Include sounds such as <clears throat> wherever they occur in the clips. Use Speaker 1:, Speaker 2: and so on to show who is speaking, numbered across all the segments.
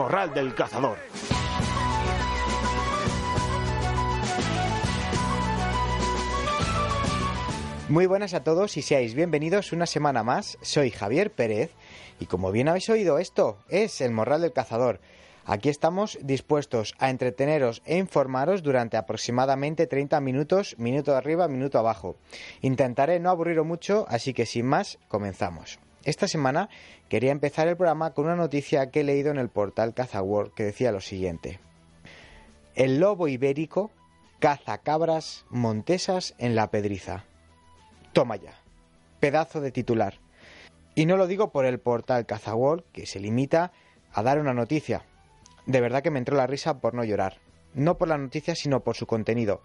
Speaker 1: morral del cazador.
Speaker 2: Muy buenas a todos y seáis bienvenidos una semana más. Soy Javier Pérez y como bien habéis oído esto es el Morral del Cazador. Aquí estamos dispuestos a entreteneros e informaros durante aproximadamente 30 minutos, minuto arriba, minuto abajo. Intentaré no aburriros mucho, así que sin más, comenzamos. Esta semana quería empezar el programa con una noticia que he leído en el portal CazaWorld que decía lo siguiente. El lobo ibérico caza cabras montesas en la pedriza. Toma ya. Pedazo de titular. Y no lo digo por el portal CazaWorld, que se limita a dar una noticia. De verdad que me entró la risa por no llorar. No por la noticia, sino por su contenido.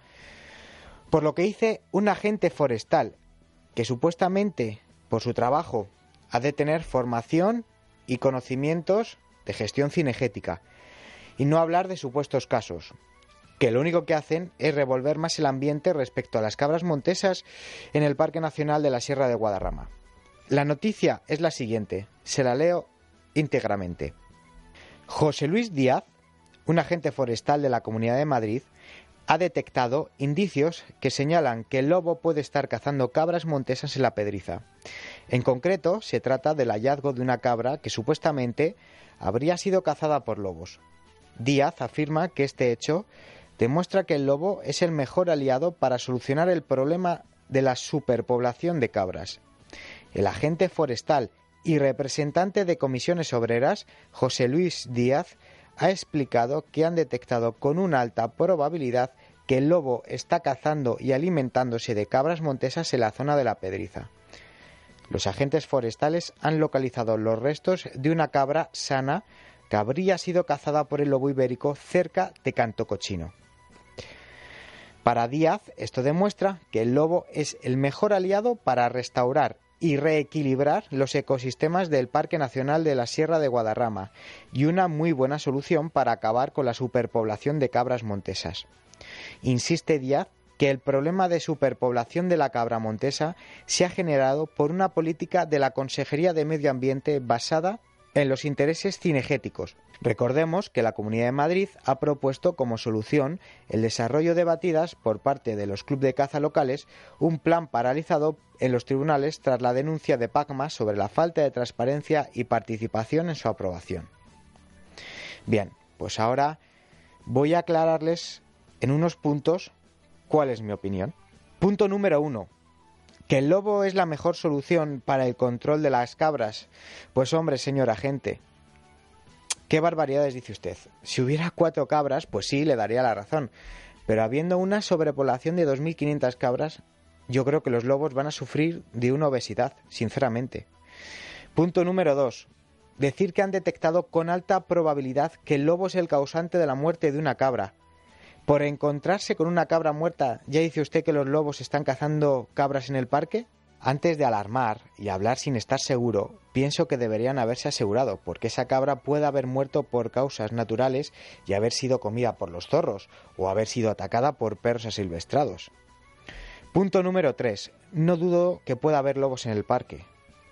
Speaker 2: Por lo que dice un agente forestal, que supuestamente, por su trabajo, ha de tener formación y conocimientos de gestión cinegética. Y no hablar de supuestos casos que lo único que hacen es revolver más el ambiente respecto a las cabras montesas en el Parque Nacional de la Sierra de Guadarrama. La noticia es la siguiente, se la leo íntegramente. José Luis Díaz, un agente forestal de la Comunidad de Madrid, ha detectado indicios que señalan que el lobo puede estar cazando cabras montesas en la pedriza. En concreto, se trata del hallazgo de una cabra que supuestamente habría sido cazada por lobos. Díaz afirma que este hecho demuestra que el lobo es el mejor aliado para solucionar el problema de la superpoblación de cabras. El agente forestal y representante de comisiones obreras, José Luis Díaz, ha explicado que han detectado con una alta probabilidad que el lobo está cazando y alimentándose de cabras montesas en la zona de la Pedriza. Los agentes forestales han localizado los restos de una cabra sana que habría sido cazada por el lobo ibérico cerca de Canto Cochino. Para Díaz, esto demuestra que el lobo es el mejor aliado para restaurar y reequilibrar los ecosistemas del Parque Nacional de la Sierra de Guadarrama y una muy buena solución para acabar con la superpoblación de cabras montesas. Insiste Díaz que el problema de superpoblación de la cabra montesa se ha generado por una política de la Consejería de Medio Ambiente basada en los intereses cinegéticos. Recordemos que la Comunidad de Madrid ha propuesto como solución el desarrollo de batidas por parte de los clubes de caza locales, un plan paralizado en los tribunales tras la denuncia de PACMA sobre la falta de transparencia y participación en su aprobación. Bien, pues ahora voy a aclararles en unos puntos cuál es mi opinión. Punto número uno. ¿Que el lobo es la mejor solución para el control de las cabras? Pues hombre, señor agente, ¿qué barbaridades dice usted? Si hubiera cuatro cabras, pues sí, le daría la razón. Pero habiendo una sobrepoblación de 2.500 cabras, yo creo que los lobos van a sufrir de una obesidad, sinceramente. Punto número dos. Decir que han detectado con alta probabilidad que el lobo es el causante de la muerte de una cabra. ¿Por encontrarse con una cabra muerta ya dice usted que los lobos están cazando cabras en el parque? Antes de alarmar y hablar sin estar seguro, pienso que deberían haberse asegurado, porque esa cabra puede haber muerto por causas naturales y haber sido comida por los zorros, o haber sido atacada por perros asilvestrados. Punto número 3. No dudo que pueda haber lobos en el parque.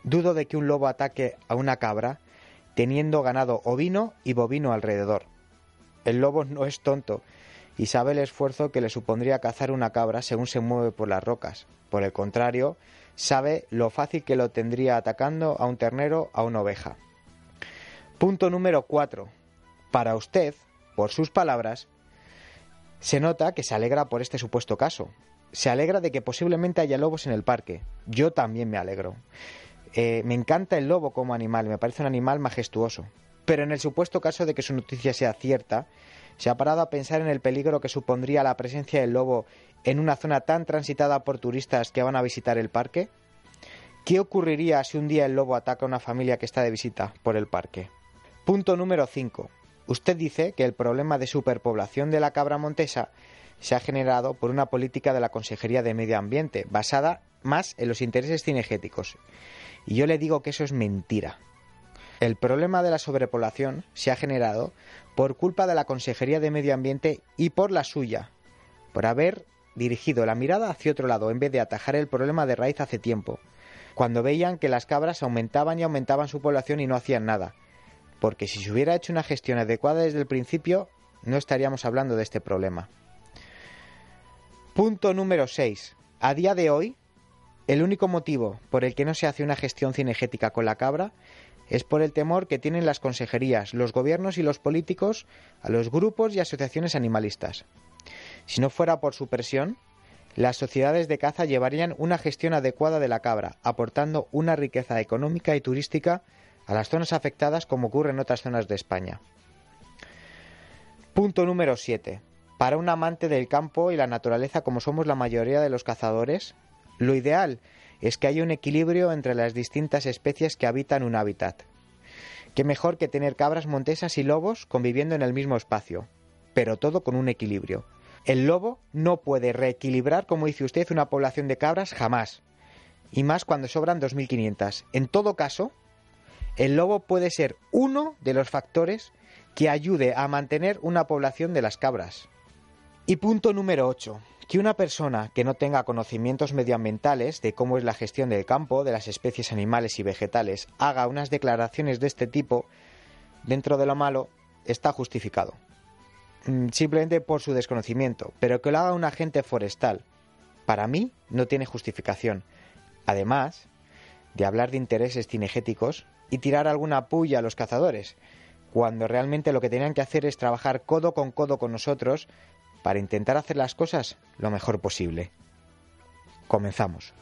Speaker 2: Dudo de que un lobo ataque a una cabra teniendo ganado ovino y bovino alrededor. El lobo no es tonto y sabe el esfuerzo que le supondría cazar una cabra según se mueve por las rocas. Por el contrario, sabe lo fácil que lo tendría atacando a un ternero, a una oveja. Punto número 4. Para usted, por sus palabras, se nota que se alegra por este supuesto caso. Se alegra de que posiblemente haya lobos en el parque. Yo también me alegro. Eh, me encanta el lobo como animal, me parece un animal majestuoso. Pero en el supuesto caso de que su noticia sea cierta, ¿Se ha parado a pensar en el peligro que supondría la presencia del lobo en una zona tan transitada por turistas que van a visitar el parque? ¿Qué ocurriría si un día el lobo ataca a una familia que está de visita por el parque? Punto número 5. Usted dice que el problema de superpoblación de la cabra montesa se ha generado por una política de la Consejería de Medio Ambiente basada más en los intereses cinegéticos. Y yo le digo que eso es mentira. El problema de la sobrepoblación se ha generado por culpa de la Consejería de Medio Ambiente y por la suya, por haber dirigido la mirada hacia otro lado en vez de atajar el problema de raíz hace tiempo, cuando veían que las cabras aumentaban y aumentaban su población y no hacían nada. porque si se hubiera hecho una gestión adecuada desde el principio, no estaríamos hablando de este problema. Punto número 6. A día de hoy, el único motivo por el que no se hace una gestión cinegética con la cabra es por el temor que tienen las consejerías, los gobiernos y los políticos a los grupos y asociaciones animalistas. Si no fuera por su presión, las sociedades de caza llevarían una gestión adecuada de la cabra, aportando una riqueza económica y turística a las zonas afectadas como ocurre en otras zonas de España. Punto número 7. Para un amante del campo y la naturaleza como somos la mayoría de los cazadores, lo ideal es que haya un equilibrio entre las distintas especies que habitan un hábitat. Qué mejor que tener cabras montesas y lobos conviviendo en el mismo espacio, pero todo con un equilibrio. El lobo no puede reequilibrar, como dice usted, una población de cabras jamás. Y más cuando sobran 2.500. En todo caso, el lobo puede ser uno de los factores que ayude a mantener una población de las cabras. Y punto número 8. Que una persona que no tenga conocimientos medioambientales de cómo es la gestión del campo, de las especies animales y vegetales, haga unas declaraciones de este tipo, dentro de lo malo, está justificado. Mm, simplemente por su desconocimiento, pero que lo haga un agente forestal, para mí no tiene justificación. Además de hablar de intereses cinegéticos y tirar alguna puya a los cazadores, cuando realmente lo que tenían que hacer es trabajar codo con codo con nosotros para intentar hacer las cosas lo mejor posible. Comenzamos.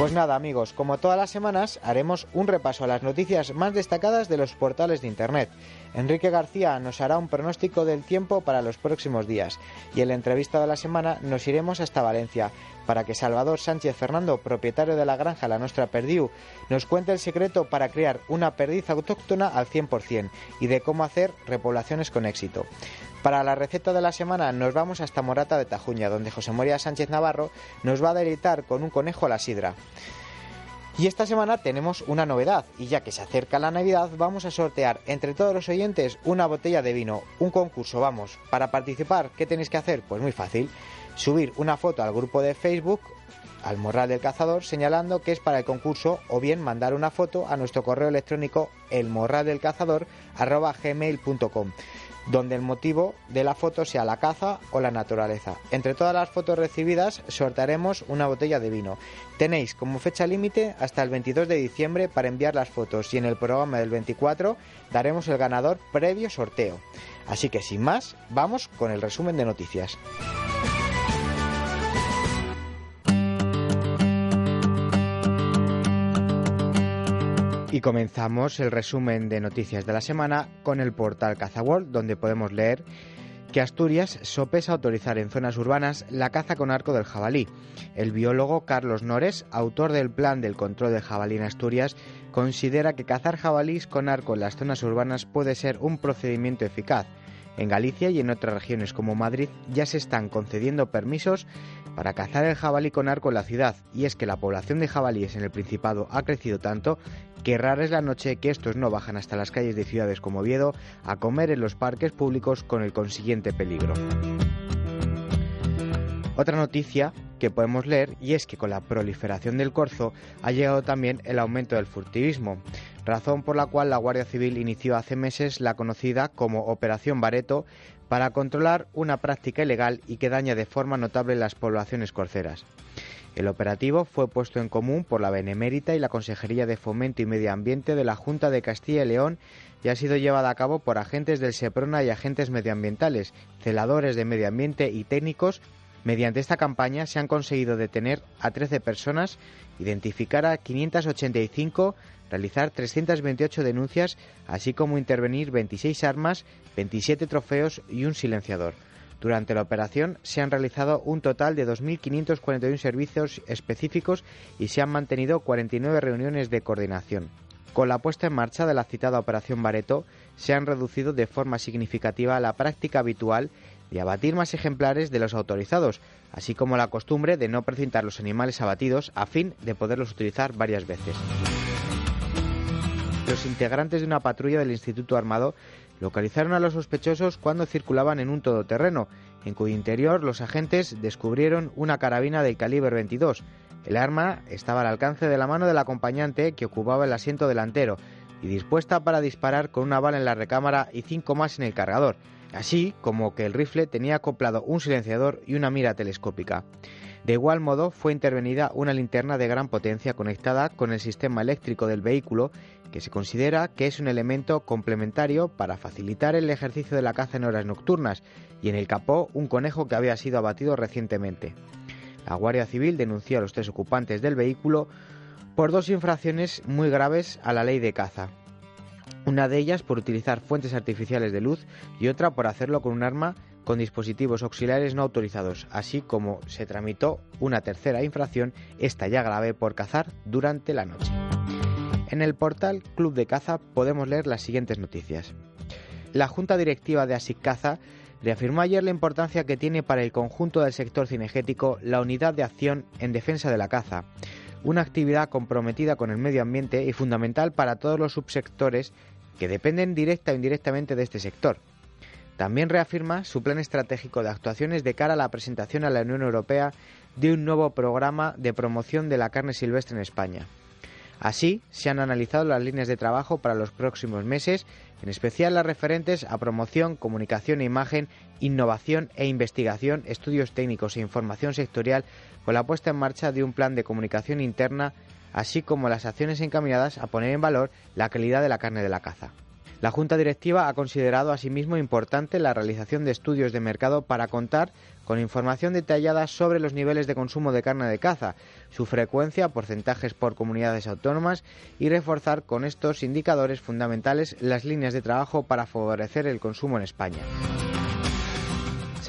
Speaker 2: Pues nada amigos, como todas las semanas haremos un repaso a las noticias más destacadas de los portales de Internet. Enrique García nos hará un pronóstico del tiempo para los próximos días y en la entrevista de la semana nos iremos hasta Valencia para que Salvador Sánchez Fernando, propietario de la granja La Nostra Perdiu, nos cuente el secreto para crear una perdiz autóctona al 100% y de cómo hacer repoblaciones con éxito. Para la receta de la semana nos vamos hasta Morata de Tajuña, donde José María Sánchez Navarro nos va a deleitar con un conejo a la sidra. Y esta semana tenemos una novedad, y ya que se acerca la Navidad, vamos a sortear entre todos los oyentes una botella de vino, un concurso, vamos. Para participar, ¿qué tenéis que hacer? Pues muy fácil, subir una foto al grupo de Facebook, al Morral del Cazador, señalando que es para el concurso, o bien mandar una foto a nuestro correo electrónico elmorraldelcazador.gmail.com donde el motivo de la foto sea la caza o la naturaleza. Entre todas las fotos recibidas sortearemos una botella de vino. Tenéis como fecha límite hasta el 22 de diciembre para enviar las fotos y en el programa del 24 daremos el ganador previo sorteo. Así que sin más, vamos con el resumen de noticias. Y comenzamos el resumen de noticias de la semana con el portal CazaWorld, donde podemos leer que Asturias sopesa autorizar en zonas urbanas la caza con arco del jabalí. El biólogo Carlos Nores, autor del plan del control del jabalí en Asturias, considera que cazar jabalís con arco en las zonas urbanas puede ser un procedimiento eficaz. En Galicia y en otras regiones como Madrid ya se están concediendo permisos para cazar el jabalí con arco en la ciudad, y es que la población de jabalíes en el Principado ha crecido tanto que rara es la noche que estos no bajan hasta las calles de ciudades como Oviedo a comer en los parques públicos con el consiguiente peligro. Otra noticia que podemos leer y es que con la proliferación del corzo ha llegado también el aumento del furtivismo, razón por la cual la Guardia Civil inició hace meses la conocida como Operación Bareto para controlar una práctica ilegal y que daña de forma notable las poblaciones corceras. El operativo fue puesto en común por la Benemérita y la Consejería de Fomento y Medio Ambiente de la Junta de Castilla y León y ha sido llevada a cabo por agentes del SEPRONA y agentes medioambientales, celadores de medio ambiente y técnicos. Mediante esta campaña se han conseguido detener a 13 personas, identificar a 585, realizar 328 denuncias, así como intervenir 26 armas, 27 trofeos y un silenciador. Durante la operación se han realizado un total de 2.541 servicios específicos y se han mantenido 49 reuniones de coordinación. Con la puesta en marcha de la citada Operación Bareto, se han reducido de forma significativa la práctica habitual de abatir más ejemplares de los autorizados, así como la costumbre de no precintar los animales abatidos a fin de poderlos utilizar varias veces. Los integrantes de una patrulla del Instituto Armado localizaron a los sospechosos cuando circulaban en un todoterreno, en cuyo interior los agentes descubrieron una carabina del calibre 22. El arma estaba al alcance de la mano del acompañante que ocupaba el asiento delantero y dispuesta para disparar con una bala en la recámara y cinco más en el cargador, así como que el rifle tenía acoplado un silenciador y una mira telescópica. De igual modo, fue intervenida una linterna de gran potencia conectada con el sistema eléctrico del vehículo, que se considera que es un elemento complementario para facilitar el ejercicio de la caza en horas nocturnas, y en el capó un conejo que había sido abatido recientemente. La Guardia Civil denunció a los tres ocupantes del vehículo por dos infracciones muy graves a la ley de caza. Una de ellas por utilizar fuentes artificiales de luz y otra por hacerlo con un arma con dispositivos auxiliares no autorizados, así como se tramitó una tercera infracción, esta ya grave, por cazar durante la noche. En el portal Club de Caza podemos leer las siguientes noticias. La Junta Directiva de ASIC Caza reafirmó ayer la importancia que tiene para el conjunto del sector cinegético la unidad de acción en defensa de la caza, una actividad comprometida con el medio ambiente y fundamental para todos los subsectores que dependen directa o indirectamente de este sector. También reafirma su plan estratégico de actuaciones de cara a la presentación a la Unión Europea de un nuevo programa de promoción de la carne silvestre en España. Así, se han analizado las líneas de trabajo para los próximos meses, en especial las referentes a promoción, comunicación e imagen, innovación e investigación, estudios técnicos e información sectorial, con la puesta en marcha de un plan de comunicación interna, así como las acciones encaminadas a poner en valor la calidad de la carne de la caza. La Junta Directiva ha considerado asimismo importante la realización de estudios de mercado para contar con información detallada sobre los niveles de consumo de carne de caza, su frecuencia, porcentajes por comunidades autónomas y reforzar con estos indicadores fundamentales las líneas de trabajo para favorecer el consumo en España.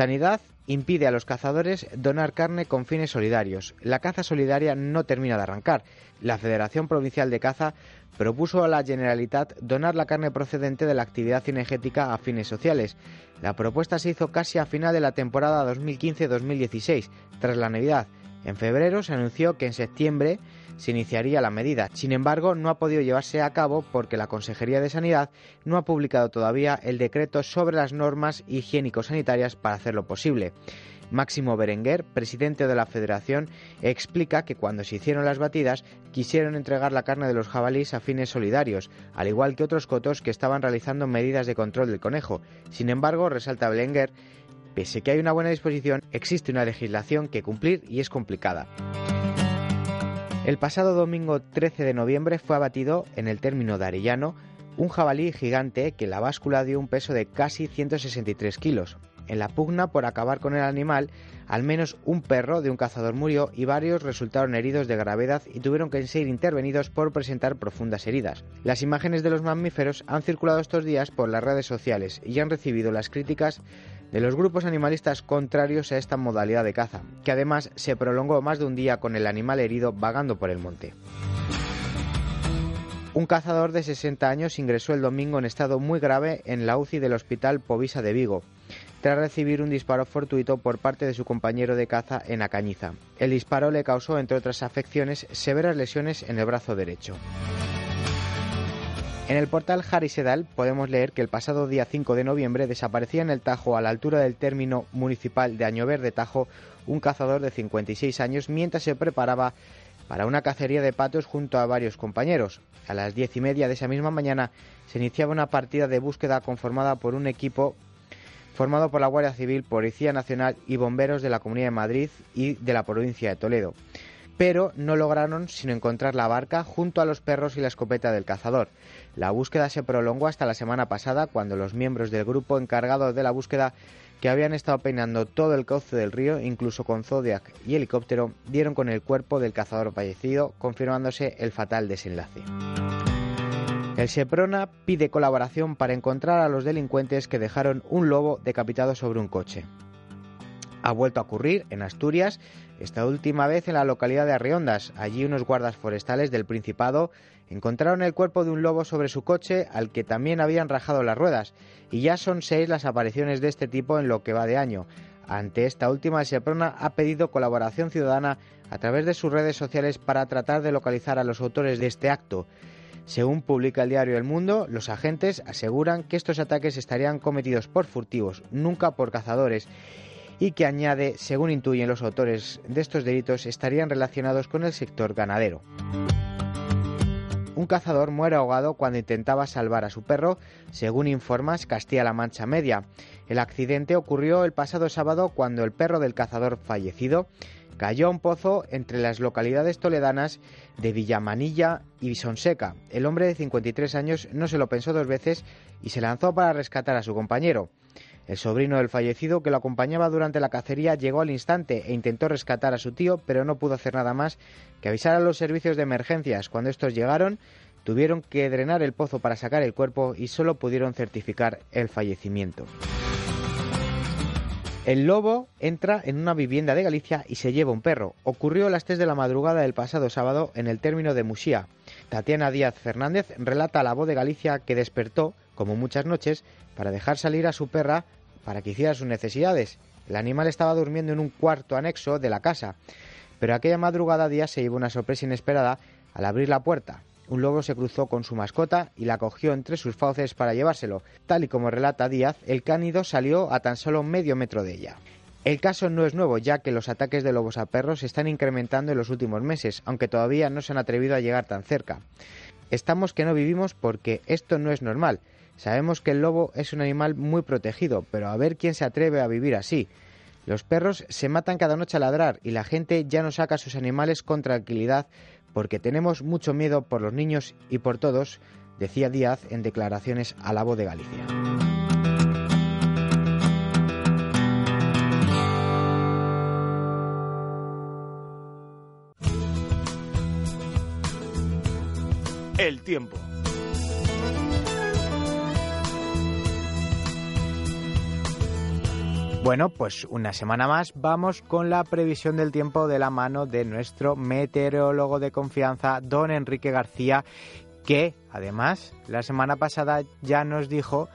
Speaker 2: Sanidad impide a los cazadores donar carne con fines solidarios. La caza solidaria no termina de arrancar. La Federación Provincial de Caza propuso a la Generalitat donar la carne procedente de la actividad cinegética a fines sociales. La propuesta se hizo casi a final de la temporada 2015-2016, tras la Navidad. En febrero se anunció que en septiembre se iniciaría la medida. Sin embargo, no ha podido llevarse a cabo porque la Consejería de Sanidad no ha publicado todavía el decreto sobre las normas higiénico-sanitarias para hacerlo posible. Máximo Berenguer, presidente de la Federación, explica que cuando se hicieron las batidas quisieron entregar la carne de los jabalíes a fines solidarios, al igual que otros cotos que estaban realizando medidas de control del conejo. Sin embargo, resalta Berenguer, pese que hay una buena disposición, existe una legislación que cumplir y es complicada. El pasado domingo 13 de noviembre fue abatido en el término de Arellano un jabalí gigante que la báscula dio un peso de casi 163 kilos. En la pugna por acabar con el animal, al menos un perro de un cazador murió y varios resultaron heridos de gravedad y tuvieron que ser intervenidos por presentar profundas heridas. Las imágenes de los mamíferos han circulado estos días por las redes sociales y han recibido las críticas de los grupos animalistas contrarios a esta modalidad de caza, que además se prolongó más de un día con el animal herido vagando por el monte. Un cazador de 60 años ingresó el domingo en estado muy grave en la UCI del Hospital Povisa de Vigo, tras recibir un disparo fortuito por parte de su compañero de caza en Acañiza. El disparo le causó, entre otras afecciones, severas lesiones en el brazo derecho. En el portal Sedal podemos leer que el pasado día 5 de noviembre desaparecía en el Tajo, a la altura del término municipal de Añoverde Tajo, un cazador de 56 años mientras se preparaba para una cacería de patos junto a varios compañeros. A las diez y media de esa misma mañana se iniciaba una partida de búsqueda conformada por un equipo formado por la Guardia Civil, Policía Nacional y bomberos de la Comunidad de Madrid y de la provincia de Toledo. Pero no lograron sino encontrar la barca junto a los perros y la escopeta del cazador. La búsqueda se prolongó hasta la semana pasada cuando los miembros del grupo encargado de la búsqueda que habían estado peinando todo el cauce del río, incluso con Zodiac y helicóptero, dieron con el cuerpo del cazador fallecido, confirmándose el fatal desenlace. El Seprona pide colaboración para encontrar a los delincuentes que dejaron un lobo decapitado sobre un coche. Ha vuelto a ocurrir en Asturias, esta última vez en la localidad de Arriondas. Allí unos guardas forestales del Principado encontraron el cuerpo de un lobo sobre su coche al que también habían rajado las ruedas, y ya son seis las apariciones de este tipo en lo que va de año. Ante esta última, Seprona ha pedido colaboración ciudadana a través de sus redes sociales para tratar de localizar a los autores de este acto. Según publica el diario El Mundo, los agentes aseguran que estos ataques estarían cometidos por furtivos, nunca por cazadores, y que añade, según intuyen los autores de estos delitos, estarían relacionados con el sector ganadero. Un cazador muere ahogado cuando intentaba salvar a su perro, según informas Castilla-La Mancha Media. El accidente ocurrió el pasado sábado cuando el perro del cazador fallecido cayó a un pozo entre las localidades toledanas de Villamanilla y Sonseca. El hombre de 53 años no se lo pensó dos veces y se lanzó para rescatar a su compañero. El sobrino del fallecido, que lo acompañaba durante la cacería, llegó al instante e intentó rescatar a su tío, pero no pudo hacer nada más que avisar a los servicios de emergencias. Cuando estos llegaron, tuvieron que drenar el pozo para sacar el cuerpo y solo pudieron certificar el fallecimiento. El lobo entra en una vivienda de Galicia y se lleva un perro. Ocurrió a las 3 de la madrugada del pasado sábado en el término de Musía. Tatiana Díaz Fernández relata a la voz de Galicia que despertó, como muchas noches, para dejar salir a su perra para que hiciera sus necesidades. El animal estaba durmiendo en un cuarto anexo de la casa, pero aquella madrugada Díaz se llevó una sorpresa inesperada al abrir la puerta un lobo se cruzó con su mascota y la cogió entre sus fauces para llevárselo. Tal y como relata Díaz, el cánido salió a tan solo medio metro de ella. El caso no es nuevo, ya que los ataques de lobos a perros se están incrementando en los últimos meses, aunque todavía no se han atrevido a llegar tan cerca. Estamos que no vivimos porque esto no es normal. Sabemos que el lobo es un animal muy protegido, pero a ver quién se atreve a vivir así. Los perros se matan cada noche a ladrar y la gente ya no saca a sus animales con tranquilidad porque tenemos mucho miedo por los niños y por todos, decía Díaz en declaraciones a la voz de Galicia.
Speaker 1: El tiempo.
Speaker 2: Bueno, pues una semana más vamos con la previsión del tiempo de la mano de nuestro meteorólogo de confianza, don Enrique García, que además la semana pasada ya nos dijo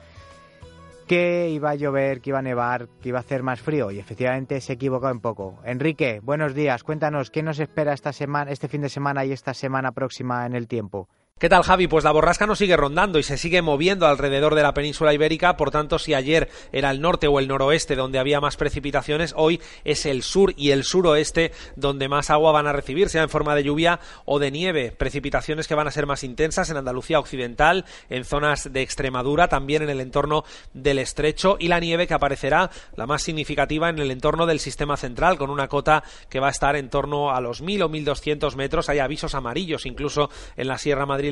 Speaker 2: que iba a llover, que iba a nevar, que iba a hacer más frío y efectivamente se equivocó un poco. Enrique, buenos días, cuéntanos qué nos espera esta semana, este fin de semana y esta semana próxima en el tiempo.
Speaker 3: ¿Qué tal, Javi? Pues la borrasca no sigue rondando y se sigue moviendo alrededor de la península ibérica. Por tanto, si ayer era el norte o el noroeste donde había más precipitaciones, hoy es el sur y el suroeste donde más agua van a recibir, sea en forma de lluvia o de nieve. Precipitaciones que van a ser más intensas en Andalucía Occidental, en zonas de Extremadura, también en el entorno del estrecho y la nieve que aparecerá, la más significativa, en el entorno del sistema central, con una cota que va a estar en torno a los 1.000 o 1.200 metros. Hay avisos amarillos incluso en la Sierra Madrid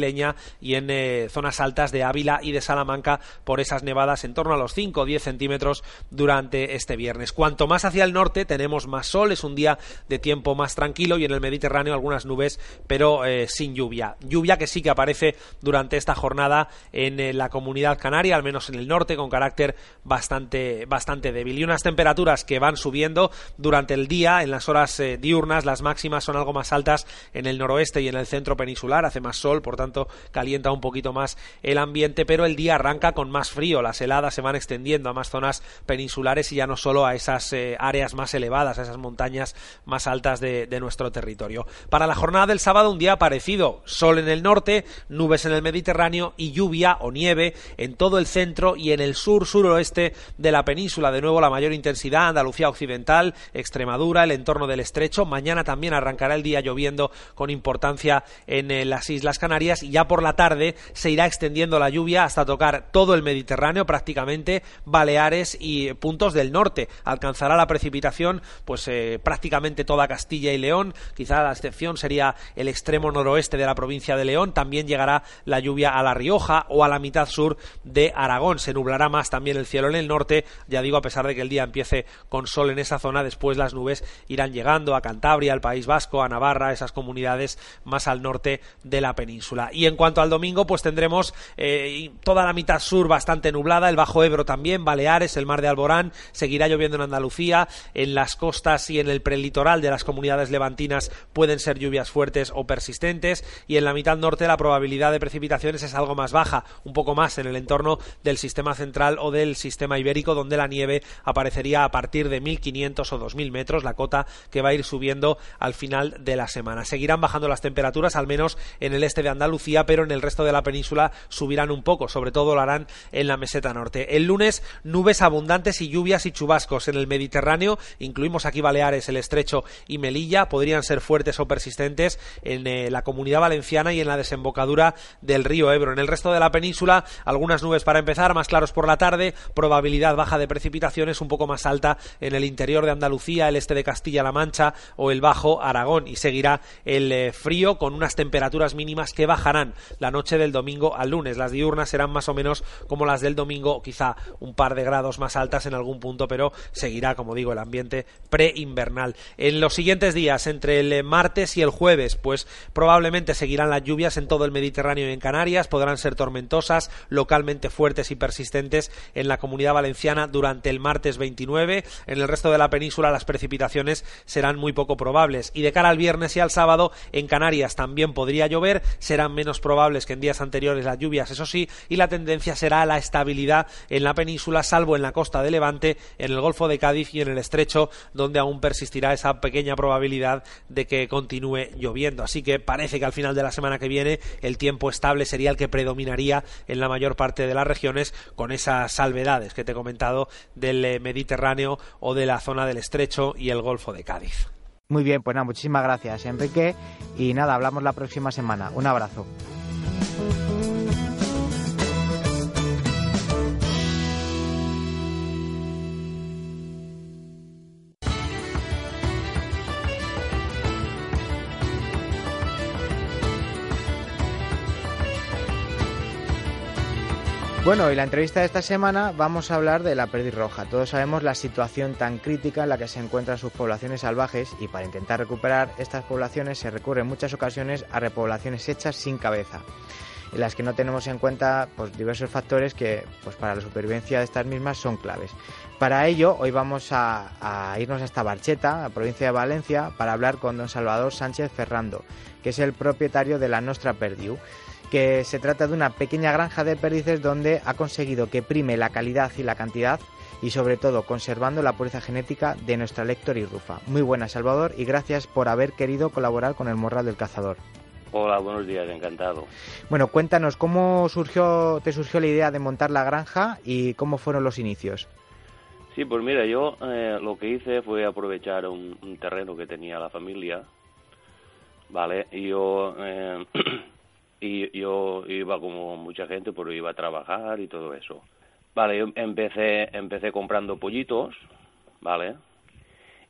Speaker 3: y en eh, zonas altas de Ávila y de Salamanca por esas nevadas en torno a los 5 o 10 centímetros durante este viernes. Cuanto más hacia el norte tenemos más sol, es un día de tiempo más tranquilo y en el Mediterráneo algunas nubes, pero eh, sin lluvia. Lluvia que sí que aparece durante esta jornada en eh, la comunidad canaria, al menos en el norte, con carácter bastante, bastante débil. Y unas temperaturas que van subiendo durante el día, en las horas diurnas, las máximas son algo más altas en el noroeste y en el centro peninsular, hace más sol, por tanto tanto calienta un poquito más el ambiente, pero el día arranca con más frío, las heladas se van extendiendo a más zonas peninsulares y ya no solo a esas eh, áreas más elevadas, a esas montañas más altas de, nuestro territorio. Para la jornada del sábado un día parecido, sol en el norte, nubes en el Mediterráneo y lluvia o nieve en todo el centro y en el sur suroeste de la península. De nuevo la mayor intensidad, Andalucía occidental, Extremadura, el entorno del estrecho. Mañana también arrancará el día lloviendo con importancia en eh, las Islas Canarias y ya por la tarde se irá extendiendo la lluvia hasta tocar todo el Mediterráneo prácticamente, Baleares y puntos del norte. Alcanzará la precipitación pues eh, prácticamente toda Castilla y León, quizá la excepción sería el extremo noroeste de la provincia de León, también llegará la lluvia a La Rioja o a la mitad sur de Aragón. Se nublará más también el cielo en el norte, ya digo, a pesar de que el día empiece con sol en esa zona, después las nubes irán llegando a Cantabria, al País Vasco, a Navarra, esas comunidades más al norte de la península. Y en cuanto al domingo, pues tendremos eh, toda la mitad sur bastante nublada, el Bajo Ebro también, Baleares, el mar de Alborán, seguirá lloviendo en Andalucía, en las costas y en el prelitoral de las comunidades levantinas pueden ser lluvias fuertes o persistentes, y en la mitad norte la probabilidad de precipitaciones es algo más baja, un poco más en el entorno del sistema central o del sistema ibérico, donde la nieve aparecería a partir de 1500 o 2000 metros, la cota que va a ir subiendo al final de la semana. Seguirán bajando las temperaturas, al menos en el este de Andalucía Pero en el resto de la península subirán un poco, sobre todo lo harán en la meseta norte. El lunes, nubes abundantes y lluvias y chubascos en el Mediterráneo, incluimos aquí Baleares, el Estrecho y Melilla, podrían ser fuertes o persistentes en eh, la comunidad valenciana y en la desembocadura del río Ebro. En el resto de la península, algunas nubes para empezar, más claros por la tarde, probabilidad baja de precipitaciones un poco más alta en el interior de Andalucía, el este de Castilla-La Mancha o el bajo Aragón y seguirá el eh, frío con unas temperaturas mínimas que la noche del domingo al lunes. Las diurnas serán más o menos como las del domingo, quizá un par de grados más altas en algún punto, pero seguirá, como digo, el ambiente preinvernal. En los siguientes días, entre el martes y el jueves, pues probablemente seguirán las lluvias en todo el Mediterráneo y en Canarias, podrán ser tormentosas, localmente fuertes y persistentes en la comunidad valenciana durante el martes 29. En el resto de la península las precipitaciones serán muy poco probables y de cara al viernes y al sábado en Canarias también podría llover, menos probables que en días anteriores las lluvias, eso sí, y la tendencia será a la estabilidad en la península, salvo en la costa de Levante, en el Golfo de Cádiz y en el Estrecho, donde aún persistirá esa pequeña probabilidad de que continúe lloviendo. Así que parece que al final de la semana que viene el tiempo estable sería el que predominaría en la mayor parte de las regiones, con esas salvedades que te he comentado del eh, Mediterráneo o de la zona del Estrecho y el Golfo de Cádiz.
Speaker 2: Muy bien, pues nada, muchísimas gracias, Enrique. Y nada, hablamos la próxima semana. Un abrazo. Bueno, y la entrevista de esta semana vamos a hablar de la perdiz roja. Todos sabemos la situación tan crítica en la que se encuentran sus poblaciones salvajes y para intentar recuperar estas poblaciones se recurre en muchas ocasiones a repoblaciones hechas sin cabeza, en las que no tenemos en cuenta pues, diversos factores que pues, para la supervivencia de estas mismas son claves. Para ello, hoy vamos a, a irnos hasta Barcheta, la provincia de Valencia, para hablar con don Salvador Sánchez Ferrando, que es el propietario de la Nostra Perdiu que se trata de una pequeña granja de perdices donde ha conseguido que prime la calidad y la cantidad y sobre todo conservando la pureza genética de nuestra Lector y Rufa. Muy buena Salvador y gracias por haber querido colaborar con el Morral del Cazador.
Speaker 4: Hola, buenos días, encantado.
Speaker 2: Bueno, cuéntanos cómo surgió, te surgió la idea de montar la granja y cómo fueron los inicios.
Speaker 4: Sí, pues mira, yo eh, lo que hice fue aprovechar un, un, terreno que tenía la familia, ¿vale? Y yo eh, <clears throat> y yo iba como mucha gente, pero iba a trabajar y todo eso. Vale, yo empecé, empecé comprando pollitos, ¿vale?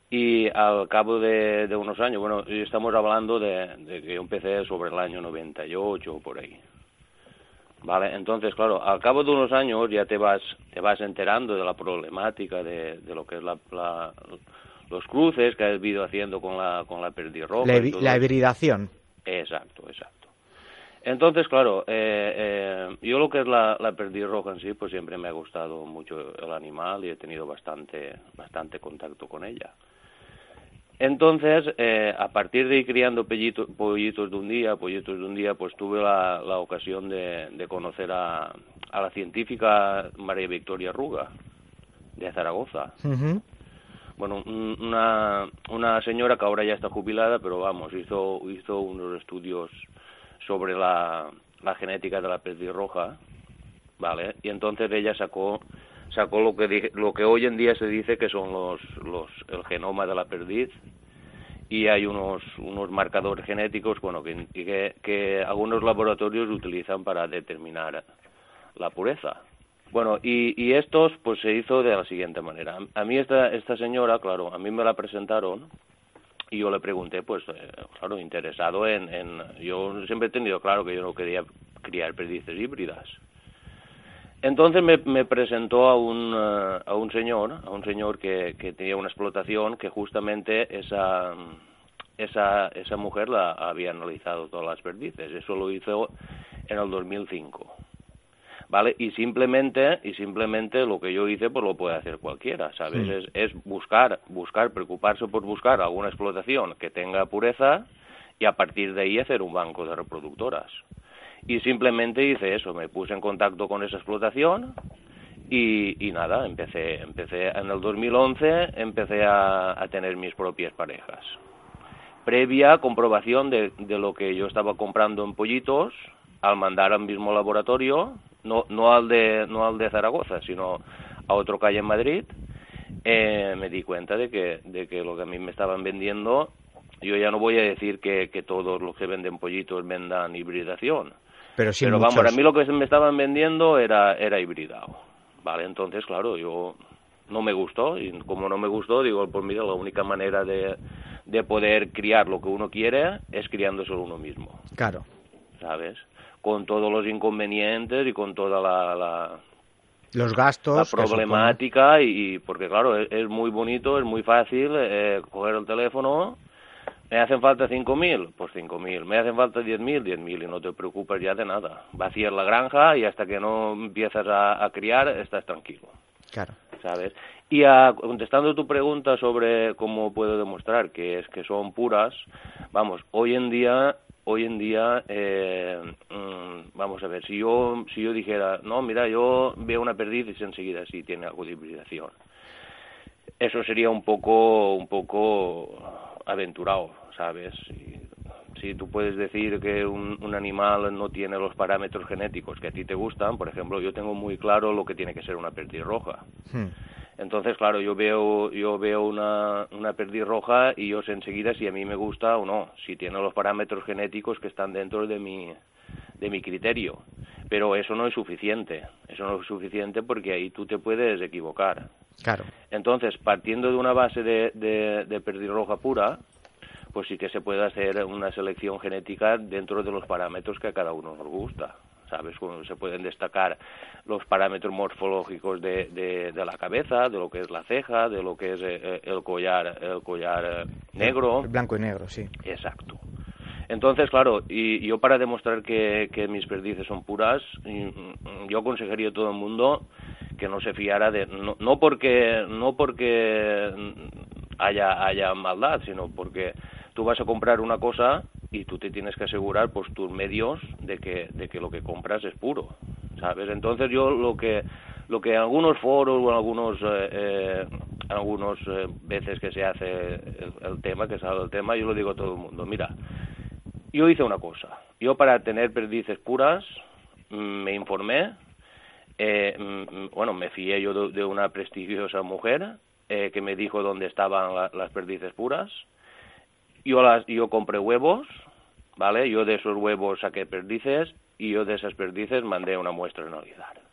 Speaker 4: Y al cabo de, unos años, bueno, estamos hablando de, que yo empecé sobre el año 98 por ahí. Vale, entonces, claro, al cabo de unos años ya te vas, te vas enterando de la problemática de, de lo que es la, los cruces que has ido haciendo con la, con la perdirroja.
Speaker 2: La, la hibridación.
Speaker 4: Exacto, exacto. Entonces, claro, eh, eh, yo lo que es la, la roja en sí, pues siempre me ha gustado mucho el animal y he tenido bastante, bastante contacto con ella. Entonces, eh, a partir de ir criando pollitos de un día, pollitos de un día, pues tuve la, la ocasión de, de conocer a, a, la científica María Victoria Ruga, de Zaragoza. Bueno, una, una señora que ahora ya está jubilada, pero vamos, hizo, hizo unos estudios sobre la, la genética de la roja, ¿vale? Y entonces ella sacó sacó lo que lo que hoy en día se dice que son los, los el genoma de la perdiz y hay unos unos marcadores genéticos bueno que, que, que algunos laboratorios utilizan para determinar la pureza bueno y, y estos pues se hizo de la siguiente manera a mí esta esta señora claro a mí me la presentaron y yo le pregunté, pues, eh, claro, interesado en, en, Yo siempre he tenido claro que yo no quería criar perdices híbridas. Entonces me, me presentó a un, eh, a un señor, a un señor que, que tenía una explotación que justamente esa, esa, esa mujer la había analizado todas las perdices. Eso lo hizo en el 2005. ¿Vale? Y simplemente, y simplemente lo que yo hice, pues lo puede hacer cualquiera, ¿sabes? Es, es, buscar, buscar, preocuparse por buscar alguna explotación que tenga pureza y a partir de ahí hacer un banco de reproductoras. Y simplemente hice eso, me puse en contacto con esa explotación y, y nada, empecé, empecé en el 2011, empecé a, a tener mis propias parejas. previa comprobación de, de lo que yo estaba comprando en pollitos al mandar al mismo laboratorio, no, no, al, de, no al de Zaragoza, sino a otro calle en Madrid, eh, me di cuenta de que, de que lo que a mí me estaban vendiendo, yo ya no voy a decir que, que todos los que venden pollitos vendan hibridación.
Speaker 2: Pero,
Speaker 4: vamos,
Speaker 2: muchos.
Speaker 4: a mí lo que me estaban vendiendo era, era hibridado. Vale, entonces, claro, yo no me gustó y como no me gustó, digo, pues mira, la única manera de, de poder criar lo que uno quiere es criándoselo uno mismo,
Speaker 2: Claro.
Speaker 4: ¿sabes? Con todos los inconvenientes y con toda la, la,
Speaker 2: Los gastos.
Speaker 4: la problemática y, y porque claro es, es muy bonito es muy fácil eh, coger el teléfono me hacen falta 5.000 pues 5.000 me hacen falta 10.000 10.000 y no te preocupes ya de nada vacías la granja y hasta que no empiezas a, a criar estás tranquilo
Speaker 2: Claro.
Speaker 4: ¿sabes? Y a- contestando tu pregunta sobre cómo puedo demostrar que es que son puras, vamos, hoy en día, hoy en día, eh, mm, vamos a ver, si yo, si yo dijera, no, mira, yo veo una perdiz y enseguida si tiene algo de hibridación, eso sería un poco, un poco aventurado, ¿sabes? Si, tú puedes decir que un, un animal no tiene los parámetros genéticos que a ti te gustan, por ejemplo, yo tengo muy claro lo que tiene que ser una perdiz roja.
Speaker 2: Hmm.
Speaker 4: Entonces, claro, yo veo, yo veo una, una perdiz roja y yo sé enseguida si a mí me gusta o no, si tiene los parámetros genéticos que están dentro de mi, de mi criterio. Pero eso no es suficiente, eso no es suficiente porque ahí tú te puedes equivocar.
Speaker 2: Claro.
Speaker 4: Entonces, partiendo de una base de, de, de perdiz roja pura, pues sí que se puede hacer una selección genética dentro de los parámetros que a cada uno nos gusta. ¿Sabes? Se pueden destacar los parámetros morfológicos de, de, de la cabeza, de lo que es la ceja, de lo que es eh, el collar, el collar eh, negro.
Speaker 2: Blanco y negro, sí.
Speaker 4: Exacto. Entonces, claro, y yo para demostrar que, que mis perdices son puras, mm, yo aconsejaría a todo el mundo que no se fiara de no, no porque no porque haya haya maldad, sino porque tú vas a comprar una cosa y tú te tienes que asegurar pues tus medios de que de que lo que compras es puro, ¿sabes? Entonces yo lo que lo que en algunos foros o en algunos eh, eh, algunos eh, veces que se hace el, tema que sale el tema yo lo digo a todo el mundo mira yo hice una cosa. Yo para tener perdices puras mm, me informé, eh, mm, bueno, me fié yo de, una prestigiosa mujer eh, que me dijo dónde estaban la- las perdices puras. Yo las, yo compré huevos, ¿vale? Yo de esos huevos saqué perdices y yo de esas perdices mandé una muestra a analizar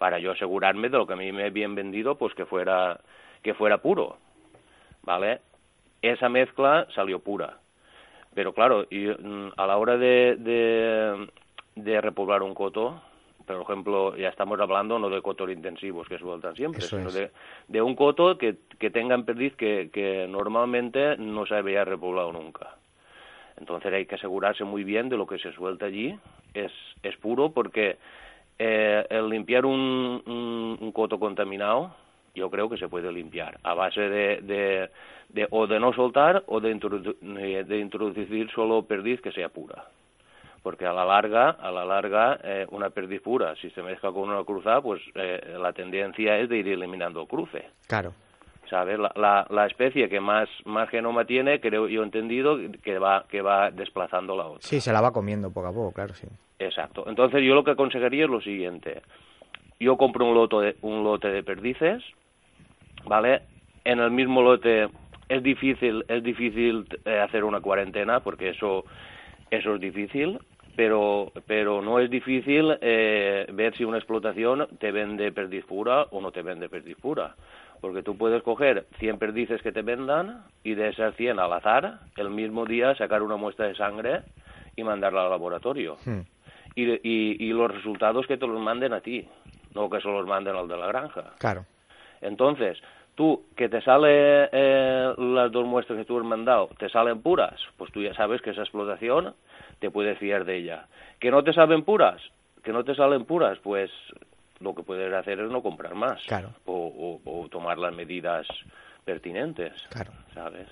Speaker 4: para yo asegurarme de lo que a mí me habían vendido, pues que fuera que fuera puro, ¿vale? Esa mezcla salió pura. Pero claro, y, mm, a la hora de, de, de repoblar un coto, por ejemplo, ya estamos hablando no de cotos intensivos que sueltan siempre,
Speaker 2: Eso
Speaker 4: sino
Speaker 2: es.
Speaker 4: de, de un coto que, que tenga en perdiz que, que normalmente no se había repoblado nunca. Entonces hay que asegurarse muy bien de lo que se suelta allí. Es, es puro porque eh, el limpiar un, un, un coto contaminado, yo creo que se puede limpiar a base de, de, de- o de no soltar o de, introdu- eh, de introducir solo perdiz que sea pura. Porque a la larga, a la larga, eh, una perdiz pura, si se mezcla con una cruzada, pues eh, la tendencia es de ir eliminando el cruce.
Speaker 2: Claro.
Speaker 4: ¿sabes? La, la, la especie que más, más genoma tiene, creo yo entendido, que va, que va desplazando la otra.
Speaker 2: Sí, se la va comiendo poco a poco, claro, sí.
Speaker 4: Exacto. Entonces yo lo que aconsejaría es lo siguiente. Yo compro un lote de, un lote de perdices, ¿vale? En el mismo lote es difícil, es difícil eh, hacer una cuarentena porque eso, eso es difícil, pero, pero no es difícil eh, ver si una explotación te vende perdiz pura o no te vende perdiz pura. Porque tú puedes coger 100 perdices que te vendan y de esas 100 al azar, el mismo día sacar una muestra de sangre y mandarla al laboratorio.
Speaker 2: Hmm.
Speaker 4: Y, y, y los resultados que te los manden a ti, no que se los manden al de la granja.
Speaker 2: Claro.
Speaker 4: Entonces, tú, que te sale eh, las dos muestras que tú has mandado, te salen puras, pues tú ya sabes que esa explotación te puedes fiar de ella. Que no te saben puras, que no te salen puras, pues lo que puedes hacer es no comprar más.
Speaker 2: Claro.
Speaker 4: O, o- o tomar las medidas pertinentes.
Speaker 2: Claro.
Speaker 4: ¿Sabes?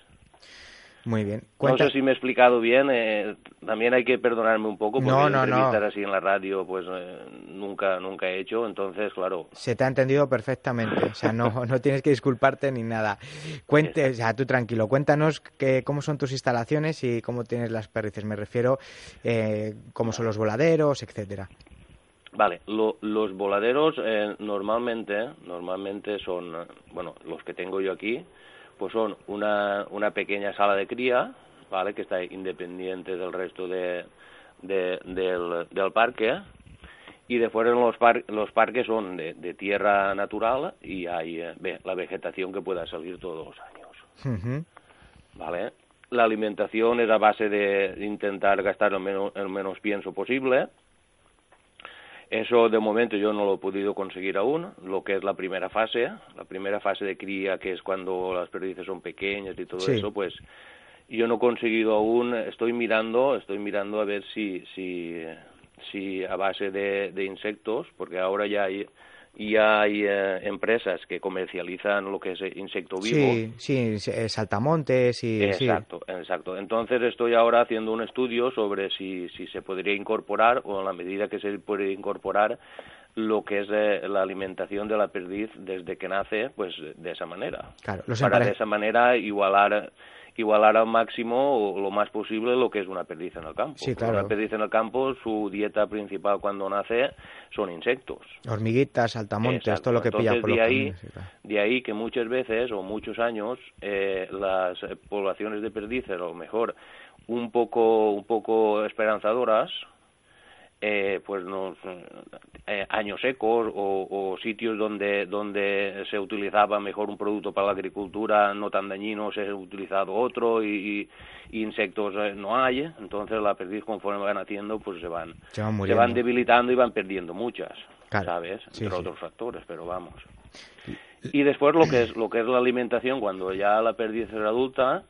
Speaker 2: Muy bien.
Speaker 4: No sé si me he explicado bien. Eh, también hay que perdonarme un poco porque
Speaker 2: no, no,
Speaker 4: entrevistas así en la radio, pues eh, nunca, nunca he hecho. Entonces, claro.
Speaker 2: Se te ha entendido perfectamente. O sea, no, <laughs> no tienes que disculparte ni nada. Cuente, o sea, tú tranquilo. Cuéntanos que, cómo son tus instalaciones y cómo tienes las perdices. Me refiero, eh, cómo son los voladeros, etcétera.
Speaker 4: Vale, los voladeros eh, normalmente, normalmente son, bueno, los que tengo yo aquí, pues son una, una pequeña sala de cría, ¿vale? Que está independiente del resto de, del, del parque. Y de fuera los, los parques son de, tierra natural y hay eh, la vegetación que pueda salir todos los años. ¿Vale? La alimentación es a base de intentar gastar el menos, el menos pienso posible eso de momento yo no lo he podido conseguir aún, lo que es la primera fase, la primera fase de cría, que es cuando las perdices son pequeñas y todo eso, pues yo no he conseguido aún, estoy mirando, estoy mirando a ver si, si, si a base de, de insectos, porque ahora ya hay y hay eh, empresas que comercializan lo que es insecto vivo.
Speaker 2: Sí, sí, eh, saltamontes y...
Speaker 4: Exacto, exacto. Entonces estoy ahora haciendo un estudio sobre si, si se podría incorporar o en la medida que se puede incorporar lo que es eh, la alimentación de la perdiz desde que nace, pues de esa manera.
Speaker 2: Claro,
Speaker 4: para de esa manera igualar igualar al máximo o lo más posible lo que es una perdiz en el campo.
Speaker 2: Sí, claro.
Speaker 4: Una perdiz en el campo, su dieta principal cuando nace son insectos.
Speaker 2: Hormiguitas, saltamontes, todo lo que pilla por
Speaker 4: de ahí, de ahí que muchas veces o muchos años eh, las poblaciones de perdices, a lo mejor un poco, un poco esperanzadoras, eh, pues nos, eh, años secos o, sitios donde donde se utilizaba mejor un producto para la agricultura no tan dañino se ha utilizado otro y, insectos eh, no hay entonces la perdiz conforme van haciendo pues se van
Speaker 2: se
Speaker 4: van, debilitando y van perdiendo muchas sabes entre otros factores pero vamos. Y después lo que es lo que es la alimentación cuando ya la perdiz es adulta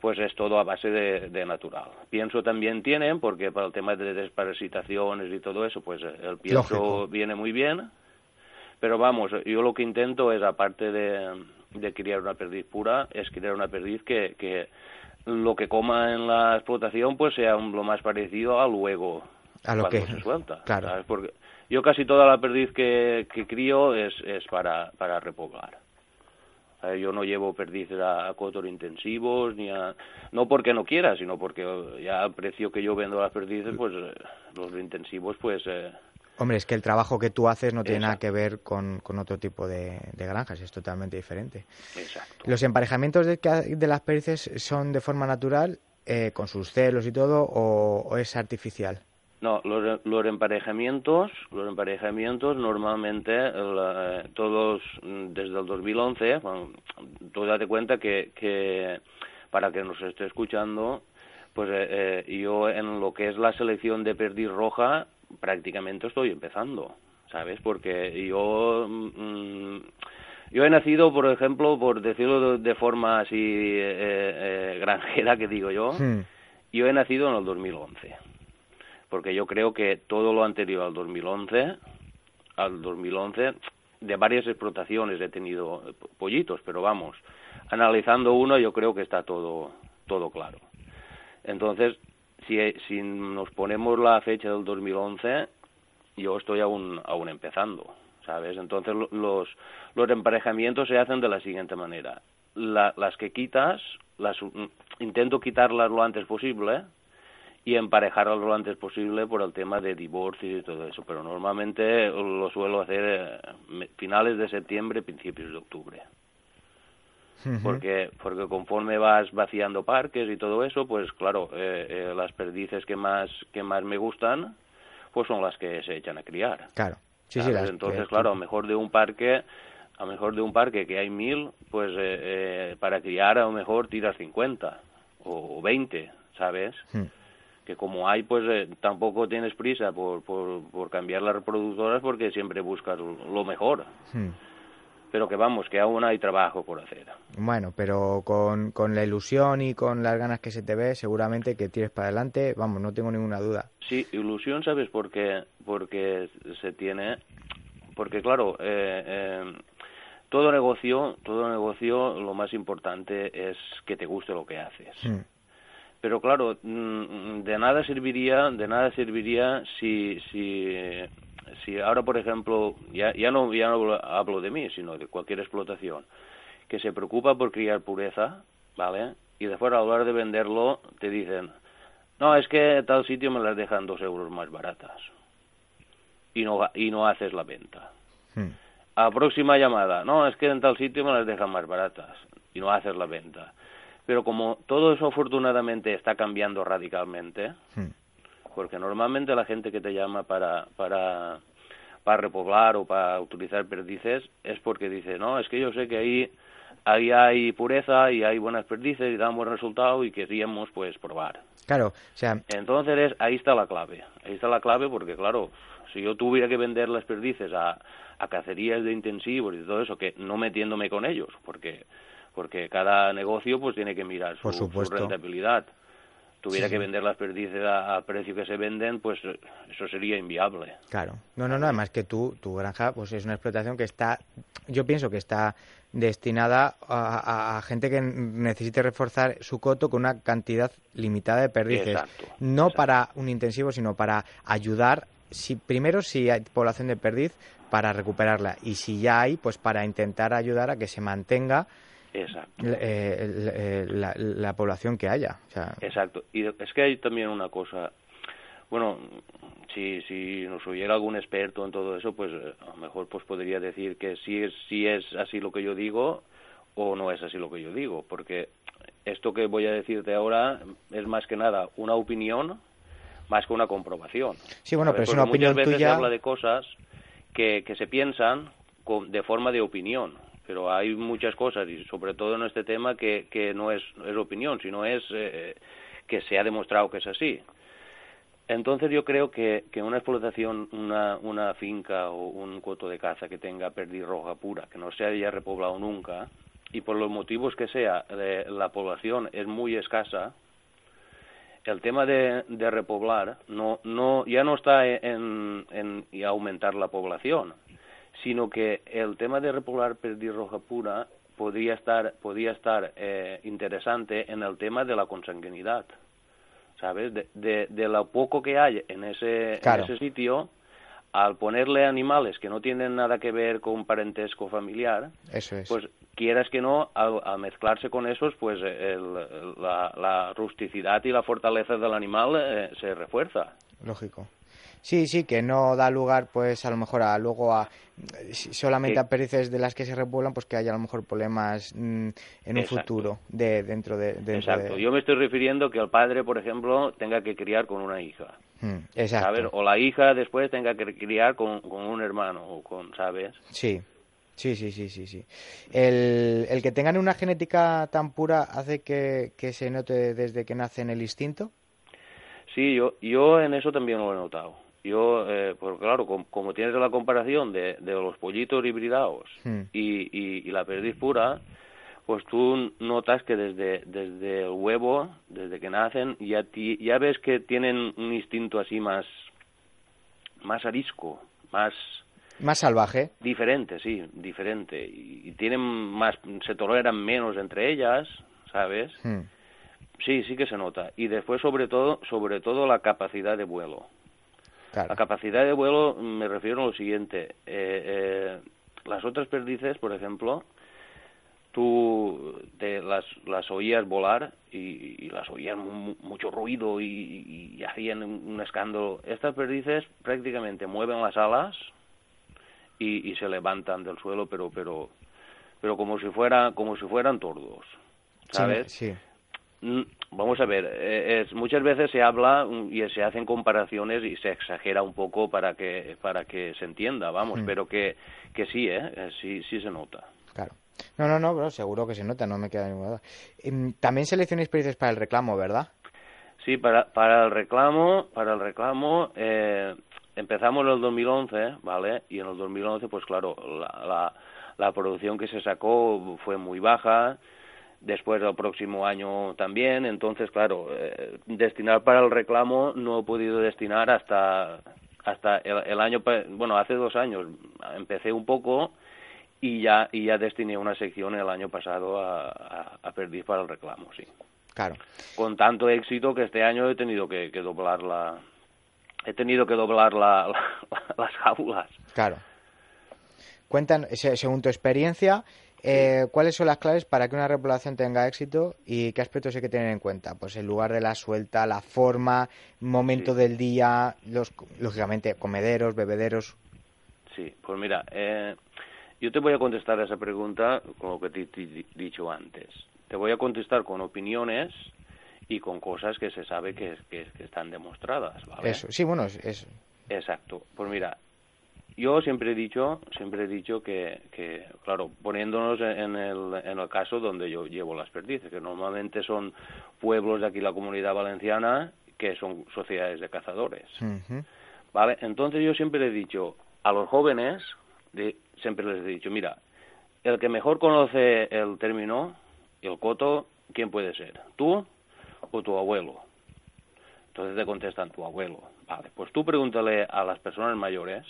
Speaker 4: pues es todo a base de, natural. Pienso también tienen, porque para el tema de desparasitaciones y todo eso, pues el pienso viene muy bien. Pero vamos, yo lo que intento es, aparte de, de criar una perdiz pura, es criar una perdiz que, que lo que coma en la explotación pues sea lo más parecido a luego
Speaker 2: a lo que
Speaker 4: se suelta.
Speaker 2: Claro.
Speaker 4: Porque yo casi toda la perdiz que, que crío es, es para, para repoblar. Eh, yo no llevo perdices a, cotor intensivos, ni a, no porque no quiera, sino porque ya al precio que yo vendo las perdices, pues eh, los intensivos, pues... Eh,
Speaker 2: Hombre, es que el trabajo que tú haces no tiene nada que ver con, con otro tipo de, granjas, es totalmente diferente.
Speaker 4: Exacto.
Speaker 2: ¿Los emparejamientos de, de las perdices son de forma natural, con sus celos y todo, o es artificial?
Speaker 4: No, los, los, emparejamientos, los emparejamientos normalmente eh, todos mm, desde el 2011, bueno, tú date cuenta que, que para que nos esté escuchando, pues eh, eh, yo en lo que es la selección de perdiz roja prácticamente estoy empezando, ¿sabes? Porque yo mm, yo he nacido, por ejemplo, por decirlo de, forma así granjera que digo yo, hmm. yo he nacido en el 2011 porque yo creo que todo lo anterior al 2011, al 2011, de varias explotaciones he tenido pollitos, pero vamos, analizando uno yo creo que está todo, todo claro. Entonces, si, si nos ponemos la fecha del 2011, yo estoy aún, aún empezando, ¿sabes? Entonces los, los emparejamientos se hacen de la siguiente manera. las que quitas, las intento quitarlas lo antes posible, y emparejarlo lo antes posible por el tema de divorcio y todo eso. Pero normalmente lo suelo hacer eh, finales de septiembre, principios de octubre. Porque, porque conforme vas vaciando parques y todo eso, pues claro, eh, eh, las perdices que más, que más me gustan, pues son las que se echan a criar.
Speaker 2: Claro. Sí,
Speaker 4: sí, Entonces, claro, a lo mejor de un parque, a mejor de un parque que hay mil, pues para criar a lo mejor tiras 50 o 20, ¿sabes? Que como hay, pues eh, tampoco tienes prisa por, por, cambiar las reproductoras porque siempre buscas lo mejor. Hmm. Pero que vamos, que aún hay trabajo por hacer.
Speaker 2: Bueno, pero con, con la ilusión y con las ganas que se te ve, seguramente que tires para adelante, vamos, no tengo ninguna duda.
Speaker 4: Sí, ilusión, ¿sabes por qué? Porque se tiene, porque claro, eh, eh, todo negocio, todo negocio, lo más importante es que te guste lo que haces.
Speaker 2: Mm.
Speaker 4: Pero claro, mm, de nada serviría, de nada serviría si, si, si ahora, por ejemplo, ya, ya no, ya no hablo de mí, sino de cualquier explotación, que se preocupa por criar pureza, ¿vale? Y después a la hora de venderlo te dicen, no, es que tal sitio me las dejan dos euros más baratas. Y no, y no haces la venta.
Speaker 2: Mm.
Speaker 4: A próxima llamada, no, es que en tal sitio me las dejan más baratas. Y no haces la venta. Pero como todo eso afortunadamente está cambiando radicalmente, porque normalmente la gente que te llama para, para, para repoblar o para utilizar perdices es porque dice, no, es que yo sé que ahí, ahí hay pureza y hay buenas perdices y dan buen resultado y queríamos pues probar.
Speaker 2: Claro, o sea,
Speaker 4: Entonces es- ahí está la clave, ahí está la clave porque claro, si yo tuviera que vender las perdices a, a cacerías de intensivos y todo eso, que no metiéndome con ellos, porque porque cada negocio pues tiene que mirar su,
Speaker 2: Por
Speaker 4: su
Speaker 2: supuesto.
Speaker 4: rentabilidad. Tuviera
Speaker 2: Sí,
Speaker 4: que vender las perdices a- precio que se venden, pues eso sería inviable.
Speaker 2: Claro. No, no, no, además que tú, tu granja, pues es una explotación que está, yo pienso que está destinada a, a- a gente que necesite reforzar su coto con una cantidad limitada de perdices.
Speaker 4: Exacto,
Speaker 2: no
Speaker 4: exacto.
Speaker 2: para un intensivo, sino para ayudar, si primero si hay población de perdiz, para recuperarla. Y si ya hay, pues para intentar ayudar a que se mantenga
Speaker 4: Exacto.
Speaker 2: eh, eh, la, la población que haya. O sea,
Speaker 4: Exacto. Y es que hay también una cosa. Bueno, si, si nos oyera algún experto en todo eso, pues eh, a lo mejor pues podría decir que sí es, sí es así lo que yo digo o no es así lo que yo digo, porque esto que voy a decirte ahora es más que nada una opinión más que una comprobación.
Speaker 2: Sí, bueno, pero es una opinión
Speaker 4: muchas veces
Speaker 2: tuya.
Speaker 4: se habla de cosas que, que se piensan con- de forma de opinión, pero hay muchas cosas, y sobre todo en este tema, que, no es, es opinión, sino es eh, que se ha demostrado que es así. Entonces yo creo que, que una explotación, una, una finca o un coto de caza que tenga perdiz roja pura, que no se haya repoblado nunca, y por los motivos que sea, eh, la población es muy escasa, el tema de, de repoblar no, no, ya no está en, en aumentar la población, sino que el tema de repoblar perdiz roja pura podría estar, podría estar eh, interesante en el tema de la consanguinidad. ¿sabes? De, de, de lo poco que hay en ese,
Speaker 2: Claro.
Speaker 4: en ese sitio, al ponerle animales que no tienen nada que ver con parentesco familiar,
Speaker 2: eso es.
Speaker 4: pues quieras que no, al, al mezclarse con esos, pues el- la, la rusticidad y la fortaleza del animal eh, se refuerza.
Speaker 2: Lógico. Sí, sí, que no da lugar, pues a lo mejor a luego a solamente a perdices de las que se repueblan, pues que haya a lo mejor problemas mm, en un
Speaker 4: Exacto.
Speaker 2: futuro de dentro de dentro
Speaker 4: Exacto.
Speaker 2: de-
Speaker 4: Yo me estoy refiriendo que el padre, por ejemplo, tenga que criar con una hija.
Speaker 2: Mm, exacto.
Speaker 4: ¿Sabes? O la hija después tenga que criar con, con un hermano, o con, ¿sabes?
Speaker 2: Sí. Sí, sí, sí, sí, sí. El, el que tengan una genética tan pura hace que, que se note desde que nacen el instinto.
Speaker 4: Sí, yo, yo en eso también lo he notado. Yo, eh, pues claro, com- como tienes la comparación de, de los pollitos hibridados
Speaker 2: Hmm.
Speaker 4: y, y, y la perdiz pura, pues tú notas que desde, desde el huevo, desde que nacen, ya, ti- ya ves que tienen un instinto así más, más arisco, más
Speaker 2: Más salvaje.
Speaker 4: diferente, sí, diferente. Y, y tienen más, se toleran menos entre ellas, ¿sabes?
Speaker 2: Mm,
Speaker 4: Sí, sí que se nota. Y después, sobre todo, sobre todo la capacidad de vuelo.
Speaker 2: Claro.
Speaker 4: La capacidad de vuelo me refiero a lo siguiente. Eh, eh, las otras perdices, por ejemplo, tú te las, las oías volar y, y las oías mu- mucho ruido y, y hacían un, un escándalo. Estas perdices prácticamente mueven las alas y, y se levantan del suelo, pero pero pero como si fuera como si fueran tordos, ¿sabes?
Speaker 2: Sí, sí.
Speaker 4: Vamos a ver, eh, es, muchas veces se habla mm, y se hacen comparaciones y se exagera un poco para que para que se entienda, vamos,
Speaker 2: Mm.
Speaker 4: pero que, que sí, ¿eh? Eh, sí, sí se nota.
Speaker 2: Claro. No, no, no, bro, seguro que se nota, no me queda ninguna duda. Em, También seleccionáis perdices para el reclamo, ¿verdad?
Speaker 4: Sí, para, para el reclamo, para el reclamo eh, empezamos en el 2011, ¿vale? Y en el 2011, pues claro, la, la, la producción que se sacó fue muy baja. Después el próximo año también, entonces claro, eh, destinar para el reclamo no he podido destinar hasta hasta el, el año, bueno, hace dos años empecé un poco y ya y ya destiné una sección el año pasado a, a, perdiz para el reclamo, sí.
Speaker 2: Claro.
Speaker 4: Con tanto éxito que este año he tenido que, doblar la he tenido que doblar la, <laughs> las jaulas.
Speaker 2: Claro. Cuentan, según tu experiencia, eh, ¿cuáles son las claves para que una repoblación tenga éxito y qué aspectos hay que tener en cuenta? Pues el lugar de la suelta, la forma, momento del día, los, lógicamente comederos, bebederos.
Speaker 4: Sí, pues mira, eh, yo te voy a contestar a esa pregunta con lo que te he dicho antes. Te voy a contestar con opiniones y con cosas que se sabe que, están demostradas, ¿vale?
Speaker 2: Eso, sí, bueno, es...
Speaker 4: Exacto. Pues mira, yo siempre he dicho, siempre he dicho que, claro, poniéndonos en el, en el caso donde yo llevo las perdices, que normalmente son pueblos de aquí la comunidad valenciana que son sociedades de cazadores. ¿Vale? Entonces yo siempre he dicho a los jóvenes de, siempre les he dicho, mira, el que mejor conoce el término, el coto, ¿quién puede ser? ¿Tú o tu abuelo? Entonces te contestan tu abuelo. Vale, pues tú pregúntale a las personas mayores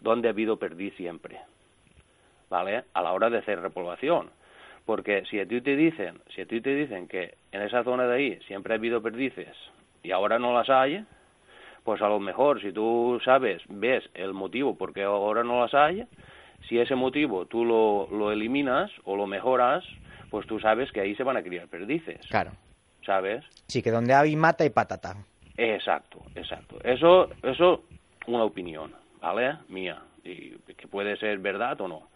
Speaker 4: dónde ha habido perdiz siempre. ¿Vale? A la hora de hacer repoblación. Porque si a ti te dicen, si a ti te dicen que en esa zona de ahí siempre ha habido perdices y ahora no las hay, pues a lo mejor si tú sabes, ves el motivo por qué ahora no las hay, si ese motivo tú lo, lo eliminas o lo mejoras, pues tú sabes que ahí se van a criar perdices.
Speaker 2: Claro.
Speaker 4: ¿Sabes?
Speaker 2: Sí, que donde hay mata y patata.
Speaker 4: Exacto, exacto. Eso, eso, una opinión, ¿vale? Mía, y que puede ser verdad o no.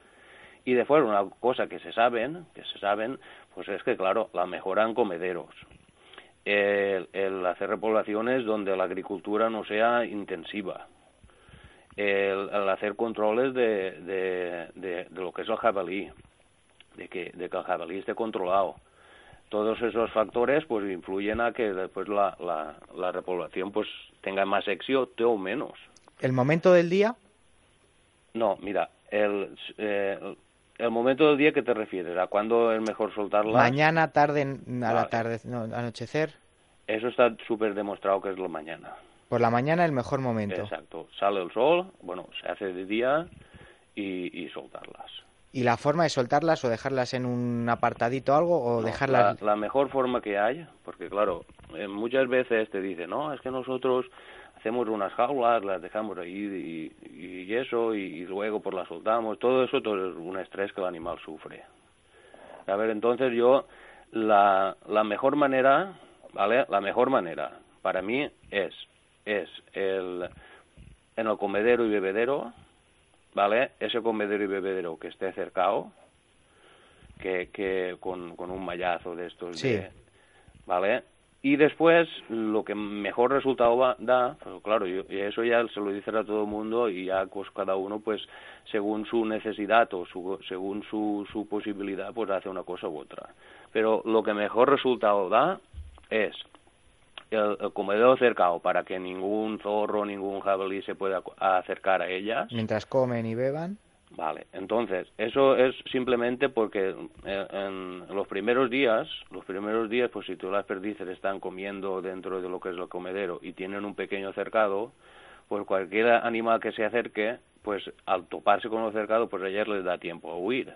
Speaker 4: Y después una cosa que se saben, que se saben, pues es que claro, la mejoran comederos. El, el hacer repoblaciones donde la agricultura no sea intensiva, el, hacer controles de, de, lo que es el jabalí, de que, de que el jabalí esté controlado. Todos esos factores pues influyen a que después la, la, la repoblación pues tenga más éxito o menos.
Speaker 2: ¿El momento del día?
Speaker 4: No, mira, el, eh, el momento del día que te refieres, ¿a cuándo es mejor soltarla?
Speaker 2: Mañana, tarde, a la tarde, no, anochecer.
Speaker 4: Eso está súper demostrado que es la mañana.
Speaker 2: Por la mañana el mejor momento.
Speaker 4: Exacto. Sale el sol, bueno, se hace de día y, soltarlas.
Speaker 2: ¿Y la forma de soltarlas o dejarlas en un apartadito algo o dejarlas...?
Speaker 4: La, mejor forma que hay, porque claro, eh, muchas veces te dicen, no, es que nosotros hacemos unas jaulas, las dejamos ahí y, eso, y, luego pues las soltamos. Todo eso todo es un estrés que el animal sufre. A ver, entonces yo, la, la mejor manera, ¿vale? La mejor manera para mí es es el, en el comedero y bebedero, ¿vale? Ese comedero y bebedero que esté cercado, que, que con, con un mallazo de estos,
Speaker 2: sí.
Speaker 4: ¿vale? Y después, lo que mejor resultado da, pues claro, y eso ya se lo dicen a todo el mundo y ya pues cada uno, pues según su necesidad o su, según su, su posibilidad, pues hace una cosa u otra. Pero lo que mejor resultado da es el, comedor cercado para que ningún zorro, ningún jabalí se pueda acercar a ellas.
Speaker 2: Mientras comen y beban.
Speaker 4: Vale, entonces, eso es simplemente porque eh, en, los primeros días, los primeros días, pues si todas las perdices están comiendo dentro de lo que es el comedero y tienen un pequeño cercado, pues cualquier animal que se acerque, pues al toparse con el cercado, pues ayer les da tiempo a huir.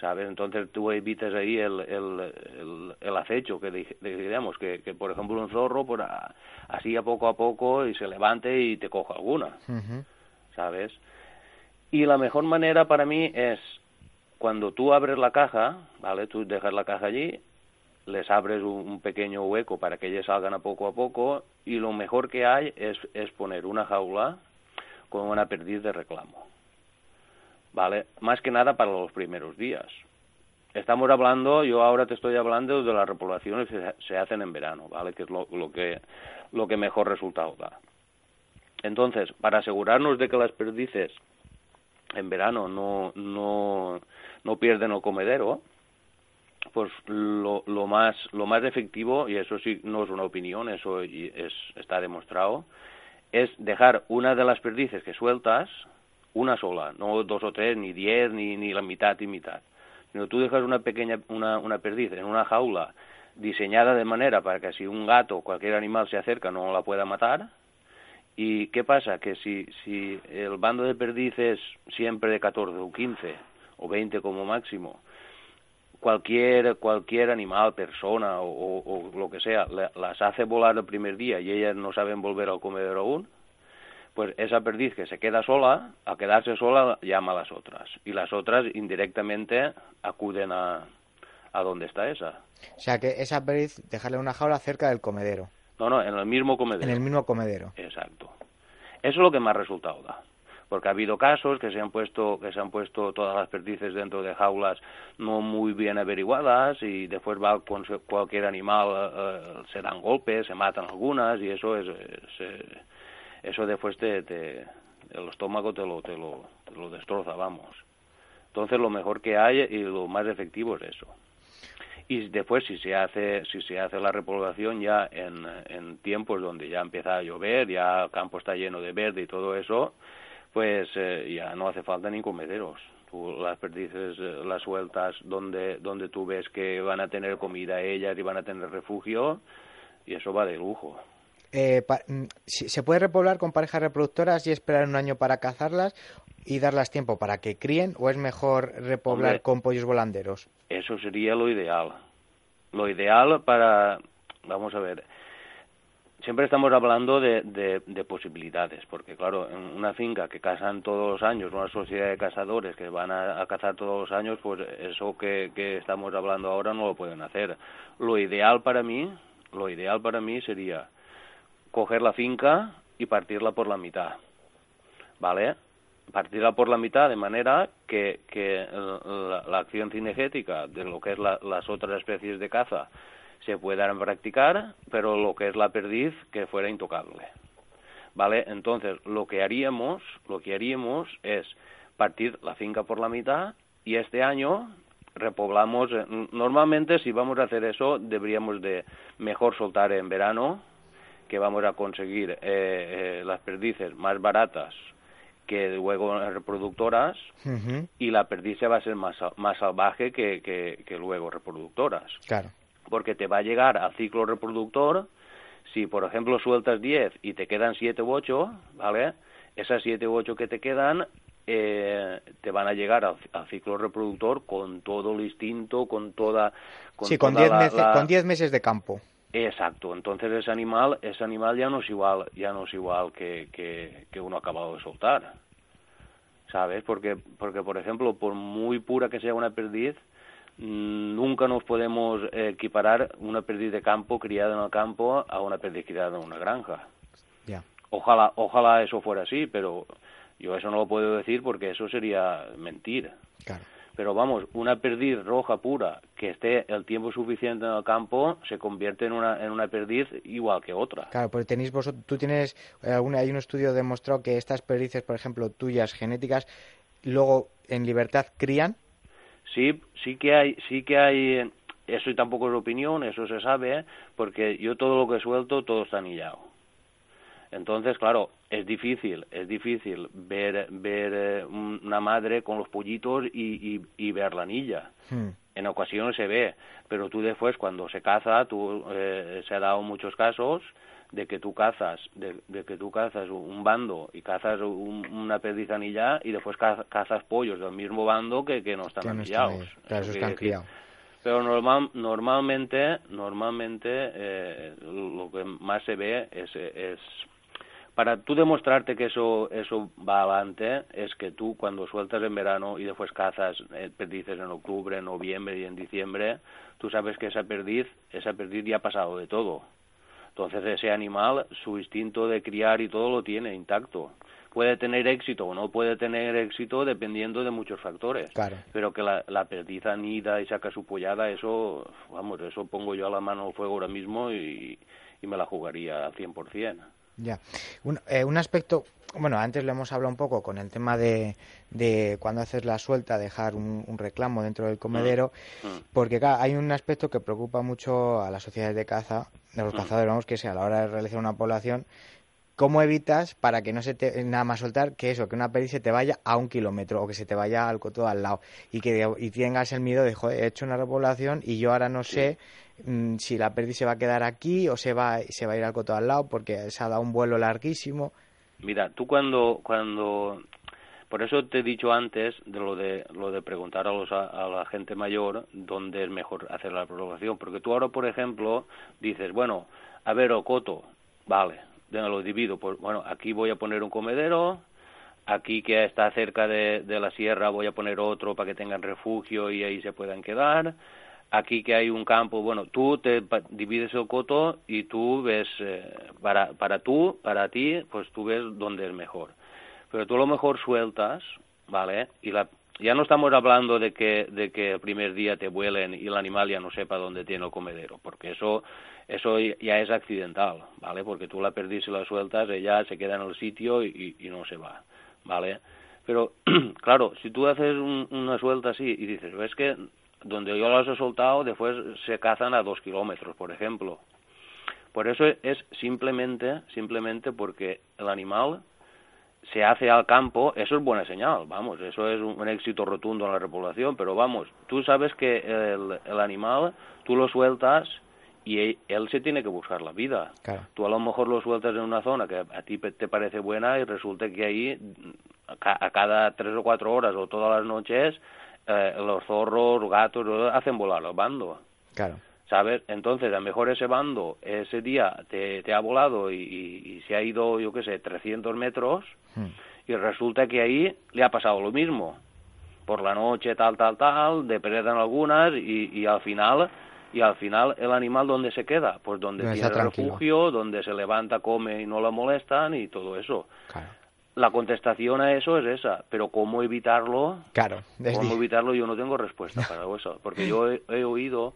Speaker 4: ¿sabes? Entonces tú evitas ahí el, el, el, acecho, que digamos, que, que, por ejemplo un zorro, por así a poco a poco, y se levante y te coja alguna, ¿sabes? Y la mejor manera para mí es cuando tú abres la caja, ¿vale? Tú dejas la caja allí, les abres un, pequeño hueco para que ellos salgan a poco a poco, y lo mejor que hay es, es poner una jaula con una perdiz de reclamo. ¿vale? Más que nada para los primeros días. Estamos hablando, yo ahora te estoy hablando de las repoblaciones que se hacen en verano, ¿vale? Que es lo, que, lo que mejor resultado da. Entonces, para asegurarnos de que las perdices en verano no, no, no pierden el comedero, pues lo, lo, más, lo más efectivo, y eso sí no es una opinión, eso es, está demostrado, es dejar una de las perdices que sueltas, una sola, no dos o tres, ni diez, ni, ni la mitad y mitad. Sino tú dejas una pequeña, una, una perdiz en una jaula diseñada de manera para que si un gato o cualquier animal se acerca no la pueda matar. ¿Y qué pasa? Que si, si el bando de perdices siempre de 14 o 15, o 20 como máximo, cualquier cualquier animal, persona o, lo que sea, las hace volar el primer día y ellas no saben volver al comedero aún, pues esa perdiz que se queda sola, a quedarse sola llama a las otras y las otras indirectamente acuden a, a donde está esa.
Speaker 2: O sea que esa perdiz dejarle una jaula cerca del comedero.
Speaker 4: No, no, en el mismo comedero.
Speaker 2: En el mismo comedero.
Speaker 4: Exacto. Eso es lo que más resultado da porque ha habido casos que se han puesto que se han puesto todas las perdices dentro de jaulas no muy bien averiguadas y después va con cualquier animal eh, eh, se dan golpes se matan algunas y eso es, eso después te, el estómago te lo, te lo te lo destroza vamos entonces lo mejor que hay y lo más efectivo es eso y después si se hace si se hace la repoblación ya en, en tiempos donde ya empieza a llover ya el campo está lleno de verde y todo eso pues eh, ya no hace falta ni comederos. Tú las perdices, eh, las sueltas donde, donde tú ves que van a tener comida ellas y van a tener refugio y eso va de lujo.
Speaker 2: Eh, mm, ¿Se puede repoblar con parejas reproductoras y esperar un año para cazarlas y darlas tiempo para que críen o es mejor repoblar con pollos volanderos?
Speaker 4: Eso sería lo ideal. Lo ideal para, vamos a ver, siempre estamos hablando de, de, posibilidades, porque claro, en una finca que cazan todos los años, una sociedad de cazadores que van a, cazar todos los años, pues eso que, que, estamos hablando ahora no lo pueden hacer. Lo ideal para mí, lo ideal para mí sería coger la finca y partirla por la mitad, ¿vale? Partirla por la mitad de manera que, que la, acción cinegética de lo que es las otras especies de caza se puedan practicar, pero lo que es la perdiz que fuera intocable. ¿Vale? Entonces, lo que haríamos, lo que haríamos es partir la finca por la mitad y este año repoblamos eh, normalmente si vamos a hacer eso deberíamos de mejor soltar en verano que vamos a conseguir eh, eh, las perdices más baratas que luego reproductoras y la perdiz va a ser más, más salvaje que, que, que luego reproductoras.
Speaker 2: Claro
Speaker 4: porque te va a llegar al ciclo reproductor, si por ejemplo sueltas 10 y te quedan 7 u 8, ¿vale? Esas 7 u 8 que te quedan eh, te van a llegar al, ciclo reproductor con todo el instinto, con toda...
Speaker 2: Con sí, con 10 meses, con meses de campo.
Speaker 4: Exacto, entonces ese animal, ese animal ya no es igual, ya no es igual que, que, que uno acabado de soltar, ¿sabes? Porque, porque, por ejemplo, por muy pura que sea una perdiz, Mm, nunca nos podemos equiparar una perdiz de campo criada en el campo a una perdiz criada en una granja. Ojalá, ojalá eso fuera así, pero yo eso no lo puedo decir porque eso sería mentir. Pero vamos, una perdiz roja pura que esté el tiempo suficiente en el campo se convierte en una, en una perdiz igual que otra.
Speaker 2: Claro, porque tenéis vosotros, tú tienes, eh, hay un estudio demostrado que estas perdices, por ejemplo, tuyas genéticas, luego en libertad crían
Speaker 4: Sí, sí que hay, sí que hay, eso y tampoco es opinión, eso se sabe, porque yo todo lo que suelto, todo está anillado. Entonces, claro, es difícil, es difícil ver, ver eh, una madre con los pollitos y, y, ver la anilla. Hmm. En ocasiones se ve, pero tú después cuando se caza, tú, eh, se ha dado muchos casos de que tú cazas, de, que tú cazas un bando y cazas una perdiz anillada y después cazas pollos del mismo bando que, que no están anillados.
Speaker 2: están criados.
Speaker 4: Pero normal, normalmente, normalmente eh, lo que más se ve es, es para tú demostrarte que eso eso va adelante es que tú cuando sueltas en verano y después cazas eh, perdices en octubre, noviembre y en diciembre, tú sabes que esa perdiz, esa perdiz ya ha pasado de todo entonces ese animal, su instinto de criar y todo lo tiene intacto. Puede tener éxito o no puede tener éxito dependiendo de muchos factores. Pero que la, la perdiz anida y saca su pollada, eso, vamos, eso pongo yo a la mano al fuego ahora mismo y, y me la jugaría al 100%.
Speaker 2: Ya. Un, eh, un aspecto, bueno, antes lo hemos hablado un poco con el tema de, de cuando haces la suelta, dejar un, reclamo dentro del comedero, mm. Mm. porque hay un aspecto que preocupa mucho a las sociedades de caza, de los mm. cazadores, vamos, que es a la hora de realizar una población, ¿cómo evitas para que no se te, nada más soltar que eso, que una perdiz se te vaya a un kilómetro o que se te vaya al coto al lado y que y tengas el miedo de, joder, he hecho una repoblación y yo ahora no sé mm, si la perdiz se va a quedar aquí o se va, se va a ir al coto al lado porque se ha dado un vuelo larguísimo?
Speaker 4: Mira, tú cuando, cuando Por eso te he dicho antes de lo de lo de preguntar a, los, a, la gente mayor dónde es mejor hacer la programación, porque tú ahora, por ejemplo, dices, bueno, a ver, Ocoto, vale, lo divido, pues bueno, aquí voy a poner un comedero, aquí que está cerca de, de la sierra voy a poner otro para que tengan refugio y ahí se puedan quedar, aquí que hay un campo, bueno, tú te divides el coto y tú ves, eh, para, para tú, para ti, pues tú ves dónde es mejor. Pero tú a lo mejor sueltas, ¿vale? Y la, ya no estamos hablando de que, de que el primer día te vuelen y el animal ya no sepa dónde tiene el comedero, porque eso, eso ya es accidental, ¿vale? Porque tú la perdís y la sueltas, ella se queda en el sitio y, no se va, ¿vale? Pero, <clears throat> claro, si tú haces una suelta así y dices, ves que donde yo los he soltado, después se cazan a dos kilómetros, por ejemplo. Por eso es simplemente, simplemente porque el animal se hace al campo, eso es buena señal, vamos, eso es un, éxito rotundo en la repoblación, pero vamos, tú sabes que el, el animal, tú lo sueltas y él, se tiene que buscar la vida. Tú a lo mejor lo sueltas en una zona que a ti te parece buena y resulta que ahí a cada tres o cuatro horas o todas las noches eh, los zorros, gatos, hacen volar los bandos.
Speaker 2: Claro.
Speaker 4: ¿Sabes? Entonces, a lo mejor ese bando ese día te, te ha volado y, se ha ido, yo qué sé, 300 metros hmm. y resulta que ahí le ha pasado lo mismo. Por la noche, tal, tal, tal, depredan algunas y, y al final y al final el animal dónde se queda pues donde tiene refugio donde se levanta come y no lo molestan y todo eso claro la contestación a eso es esa, pero cómo evitarlo,
Speaker 2: claro,
Speaker 4: cómo evitarlo yo no tengo respuesta para eso, porque yo he, oído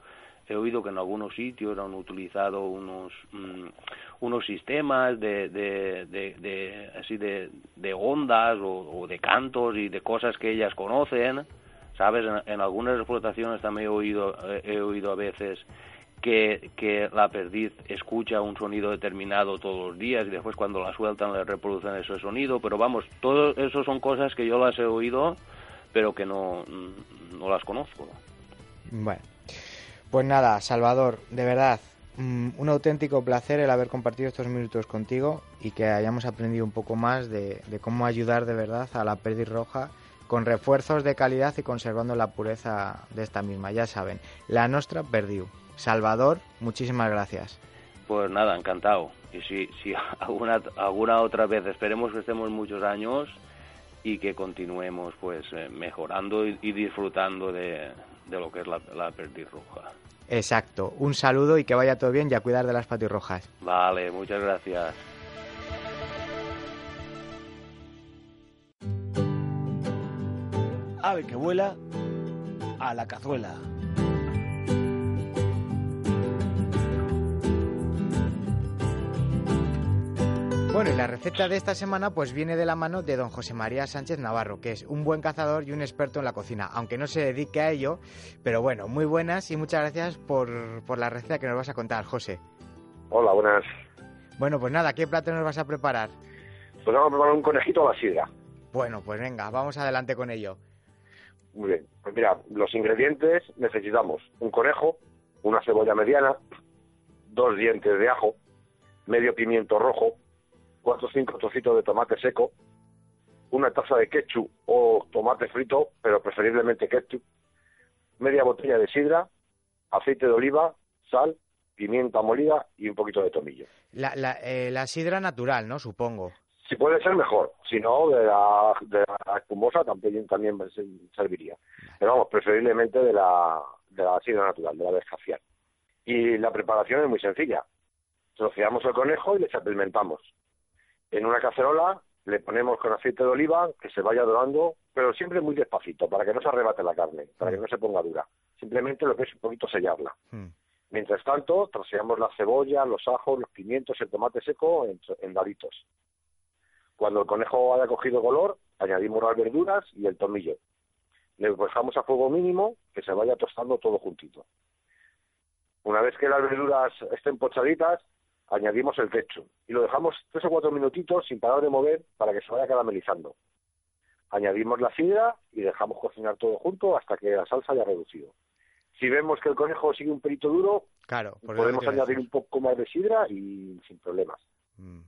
Speaker 4: he oído que en algunos sitios han utilizado unos mm, unos sistemas de, de, de, así de, de ondas o, de cantos y de cosas que ellas conocen sabes en, en algunas explotaciones también he oído he oído a veces que, la perdiz escucha un sonido determinado todos los días y después cuando la sueltan le reproducen ese sonido, pero vamos, todo eso son cosas que yo las he oído, pero que no, no las conozco.
Speaker 2: Bueno, pues nada, Salvador, de verdad, mm, un auténtico placer el haber compartido estos minutos contigo y que hayamos aprendido un poco más de, cómo ayudar de verdad a la perdiz roja con refuerzos de calidad y conservando la pureza de esta misma. Ya saben, la nostra perdiu. Salvador, muchísimas gracias.
Speaker 4: Pues nada, encantado. Y si, si <laughs> alguna, alguna otra vez, esperemos que estemos muchos años y que continuemos pues eh, mejorando y, disfrutando de, lo que es la, la roja.
Speaker 2: Exacto. Un saludo y que vaya todo bien y a cuidar de las patirrojas.
Speaker 4: Vale, muchas gracias.
Speaker 1: Ave que vuela a la cazuela.
Speaker 2: Bueno, y la receta de esta semana pues viene de la mano de don José María Sánchez Navarro, que es un buen cazador y un experto en la cocina, aunque no se dedique a ello, pero bueno, muy buenas y muchas gracias por, por la receta que nos vas a contar, José.
Speaker 5: Hola, buenas.
Speaker 2: Bueno, pues nada, ¿qué plato nos vas a preparar?
Speaker 5: Pues vamos a preparar un conejito a la sidra.
Speaker 2: Bueno, pues venga, vamos adelante con ello.
Speaker 5: Muy bien, pues mira, los ingredientes necesitamos un conejo, una cebolla mediana, dos dientes de ajo, medio pimiento rojo, cuatro o cinco trocitos de tomate seco, una taza de ketchup o tomate frito, pero preferiblemente ketchup, media botella de sidra, aceite de oliva, sal, pimienta molida y un poquito de tomillo.
Speaker 2: La, la, eh, la sidra natural, ¿no? Supongo.
Speaker 5: Si puede ser mejor, si no, de la, de la espumosa también, también serviría. Pero vamos, preferiblemente de la, de la sidra natural, de la descafiar. Y la preparación es muy sencilla. Troceamos el conejo y le chapelmentamos. En una cacerola le ponemos con aceite de oliva que se vaya dorando, pero siempre muy despacito, para que no se arrebate la carne, para que no se ponga dura. Simplemente lo que es un poquito sellarla. Hmm. Mientras tanto, troceamos la cebolla, los ajos, los pimientos, el tomate seco en, en daditos. Cuando el conejo haya cogido color, añadimos las verduras y el tomillo. Le dejamos a fuego mínimo que se vaya tostando todo juntito. Una vez que las verduras estén pochaditas, añadimos el ketchup y lo dejamos tres o cuatro minutitos sin parar de mover para que se vaya caramelizando. Añadimos la sidra y dejamos cocinar todo junto hasta que la salsa haya reducido. Si vemos que el conejo sigue un pelito duro,
Speaker 2: claro,
Speaker 5: podemos añadir un poco más de sidra y sin problemas. Mm.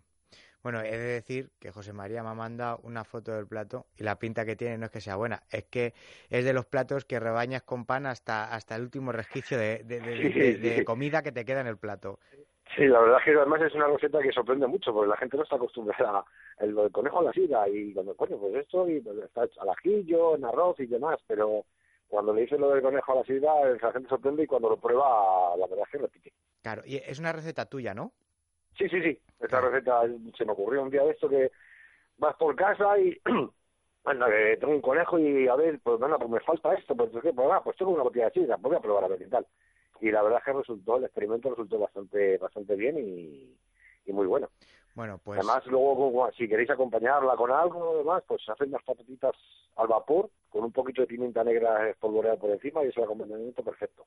Speaker 2: Bueno, he de decir que José María me ha mandado una foto del plato y la pinta que tiene no es que sea buena, es que es de los platos que rebañas con pan hasta, hasta el último resquicio de, de, de, <laughs> de- de comida que te queda en el plato.
Speaker 5: Sí, la verdad es que además es una receta que sorprende mucho, porque la gente no está acostumbrada el, el conejo a la sidra y cuando, coño, pues esto y pues está hecho al ajillo, en arroz y demás, pero cuando le dices lo del conejo a la sidra, la gente sorprende y cuando lo prueba, la verdad es que repite.
Speaker 2: Claro, y es una receta tuya, ¿no?
Speaker 5: Sí, sí, sí, esta receta se me ocurrió un día de esto que vas por casa y, <clears throat> anda, que tengo un conejo y a ver, pues bueno, pues me falta esto, pues, ¿qué? pues, ah, pues tengo una botella de sidra, pues voy a probar a ver qué tal. Y la verdad es que resultó, el experimento resultó bastante bastante bien y, y muy bueno.
Speaker 2: Bueno, pues
Speaker 5: Además, luego, si queréis acompañarla con algo, demás, pues hacen unas patatitas al vapor con un poquito de pimienta negra espolvoreada por encima y es el acompañamiento perfecto.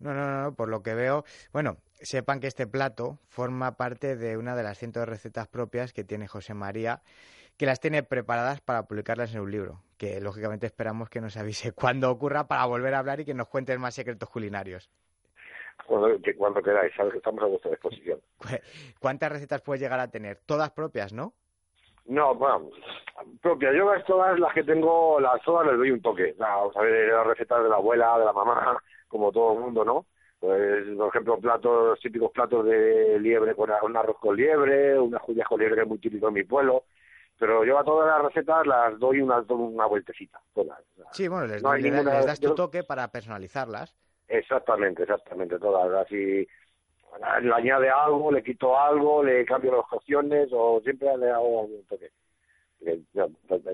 Speaker 2: No, no, no, por lo que veo, bueno, sepan que este plato forma parte de una de las cientos de recetas propias que tiene José María, que las tiene preparadas para publicarlas en un libro, que lógicamente esperamos que nos avise <laughs> cuando ocurra para volver a hablar y que nos cuentes más secretos culinarios.
Speaker 5: Cuando, que- cuando queráis, sabes que estamos a vuestra disposición.
Speaker 2: Cu- <laughs> ¿Cuántas recetas puedes llegar a tener? Todas propias, ¿no?
Speaker 5: No, bueno, propia, yo las todas las que tengo, las todas les doy un toque. La, vamos a ver, las recetas de la abuela, de la mamá, como todo el mundo, ¿no? Pues, por ejemplo, platos, típicos platos de liebre con un arroz con liebre, unas judías con liebre que es muy típico en mi pueblo. Pero yo a todas las recetas las doy una, una vueltecita, todas.
Speaker 2: Sí, bueno, les,
Speaker 5: No ninguna-
Speaker 2: les das tu toque para personalizarlas.
Speaker 5: Exactamente, exactamente, todas. Así le añade algo, le quito algo, le cambio las cocciones o siempre le hago un toque. Yo-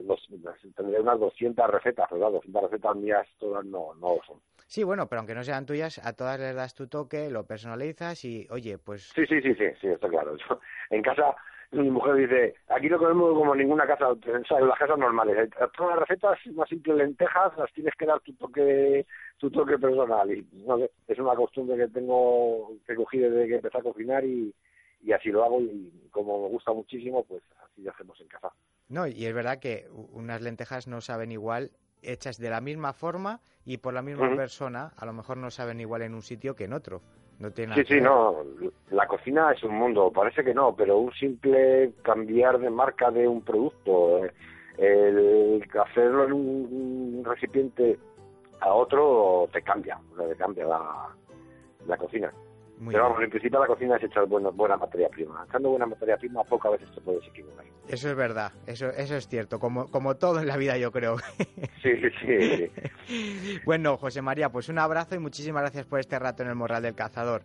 Speaker 5: los- Tendré unas 200 recetas, pero claro, 200 recetas mías todas no, no son.
Speaker 2: Sí, bueno, pero aunque no sean tuyas, a todas les das tu toque, lo personalizas y, oye, pues
Speaker 5: Sí, sí, sí, sí, sí, está claro. <laughs> En casa mi mujer dice, aquí no comemos como en ninguna casa, en las casas normales. Eh, Todas las recetas más simples lentejas las tienes que dar tu toque tu toque personal. Y no sé, es una costumbre que tengo que cogí desde que empecé a cocinar y, y así lo hago y como me gusta muchísimo, pues así lo hacemos en casa.
Speaker 2: No, y es verdad que unas lentejas no saben igual hechas de la misma forma y por la misma persona, a lo mejor no saben igual en un sitio que en otro. No tiene
Speaker 5: Sí, sí, no, la cocina es un mundo, parece que no, pero un simple cambiar de marca de un producto, eh, el hacerlo en un, un recipiente a otro te cambia, o sea, te cambia la, la cocina.
Speaker 2: Muy
Speaker 5: pero
Speaker 2: bien.
Speaker 5: vamos, en principio la cocina es echar buena, buena materia prima. Echando buena materia prima, pocas veces te puedes equivocar.
Speaker 2: Eso es verdad, eso, eso es cierto, como, como todo en la vida yo creo. <laughs>
Speaker 5: Sí, sí, sí.
Speaker 2: bueno, José María, pues un abrazo y muchísimas gracias por este rato en el Morral del Cazador.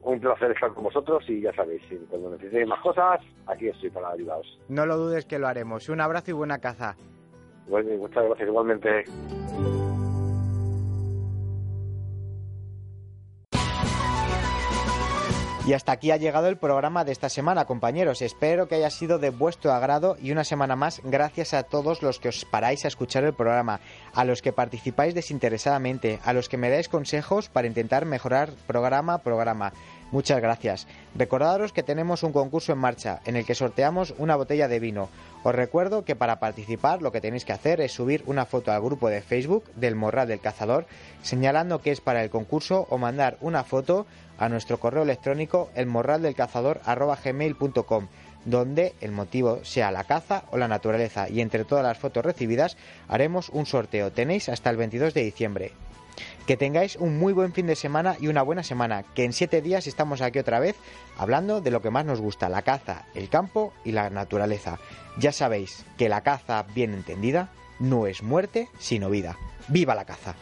Speaker 5: Un placer estar con vosotros y ya sabéis, cuando necesitéis más cosas, aquí estoy para ayudaros.
Speaker 2: No lo dudes que lo haremos. Un abrazo y buena caza.
Speaker 5: Bueno, muchas gracias igualmente.
Speaker 2: Y hasta aquí ha llegado el programa de esta semana, compañeros. Espero que haya sido de vuestro agrado y una semana más, gracias a todos los que os paráis a escuchar el programa, a los que participáis desinteresadamente, a los que me dais consejos para intentar mejorar programa a programa. Muchas gracias. Recordaros que tenemos un concurso en marcha en el que sorteamos una botella de vino. Os recuerdo que para participar lo que tenéis que hacer es subir una foto al grupo de Facebook del Morral del Cazador señalando que es para el concurso o mandar una foto a nuestro correo electrónico elmorraldelcazador@gmail.com donde el motivo sea la caza o la naturaleza y entre todas las fotos recibidas haremos un sorteo. Tenéis hasta el 22 de diciembre. Que tengáis un muy buen fin de semana y una buena semana, que en siete días estamos aquí otra vez hablando de lo que más nos gusta, la caza, el campo y la naturaleza. Ya sabéis que la caza bien entendida no es muerte, sino vida. ¡Viva la caza!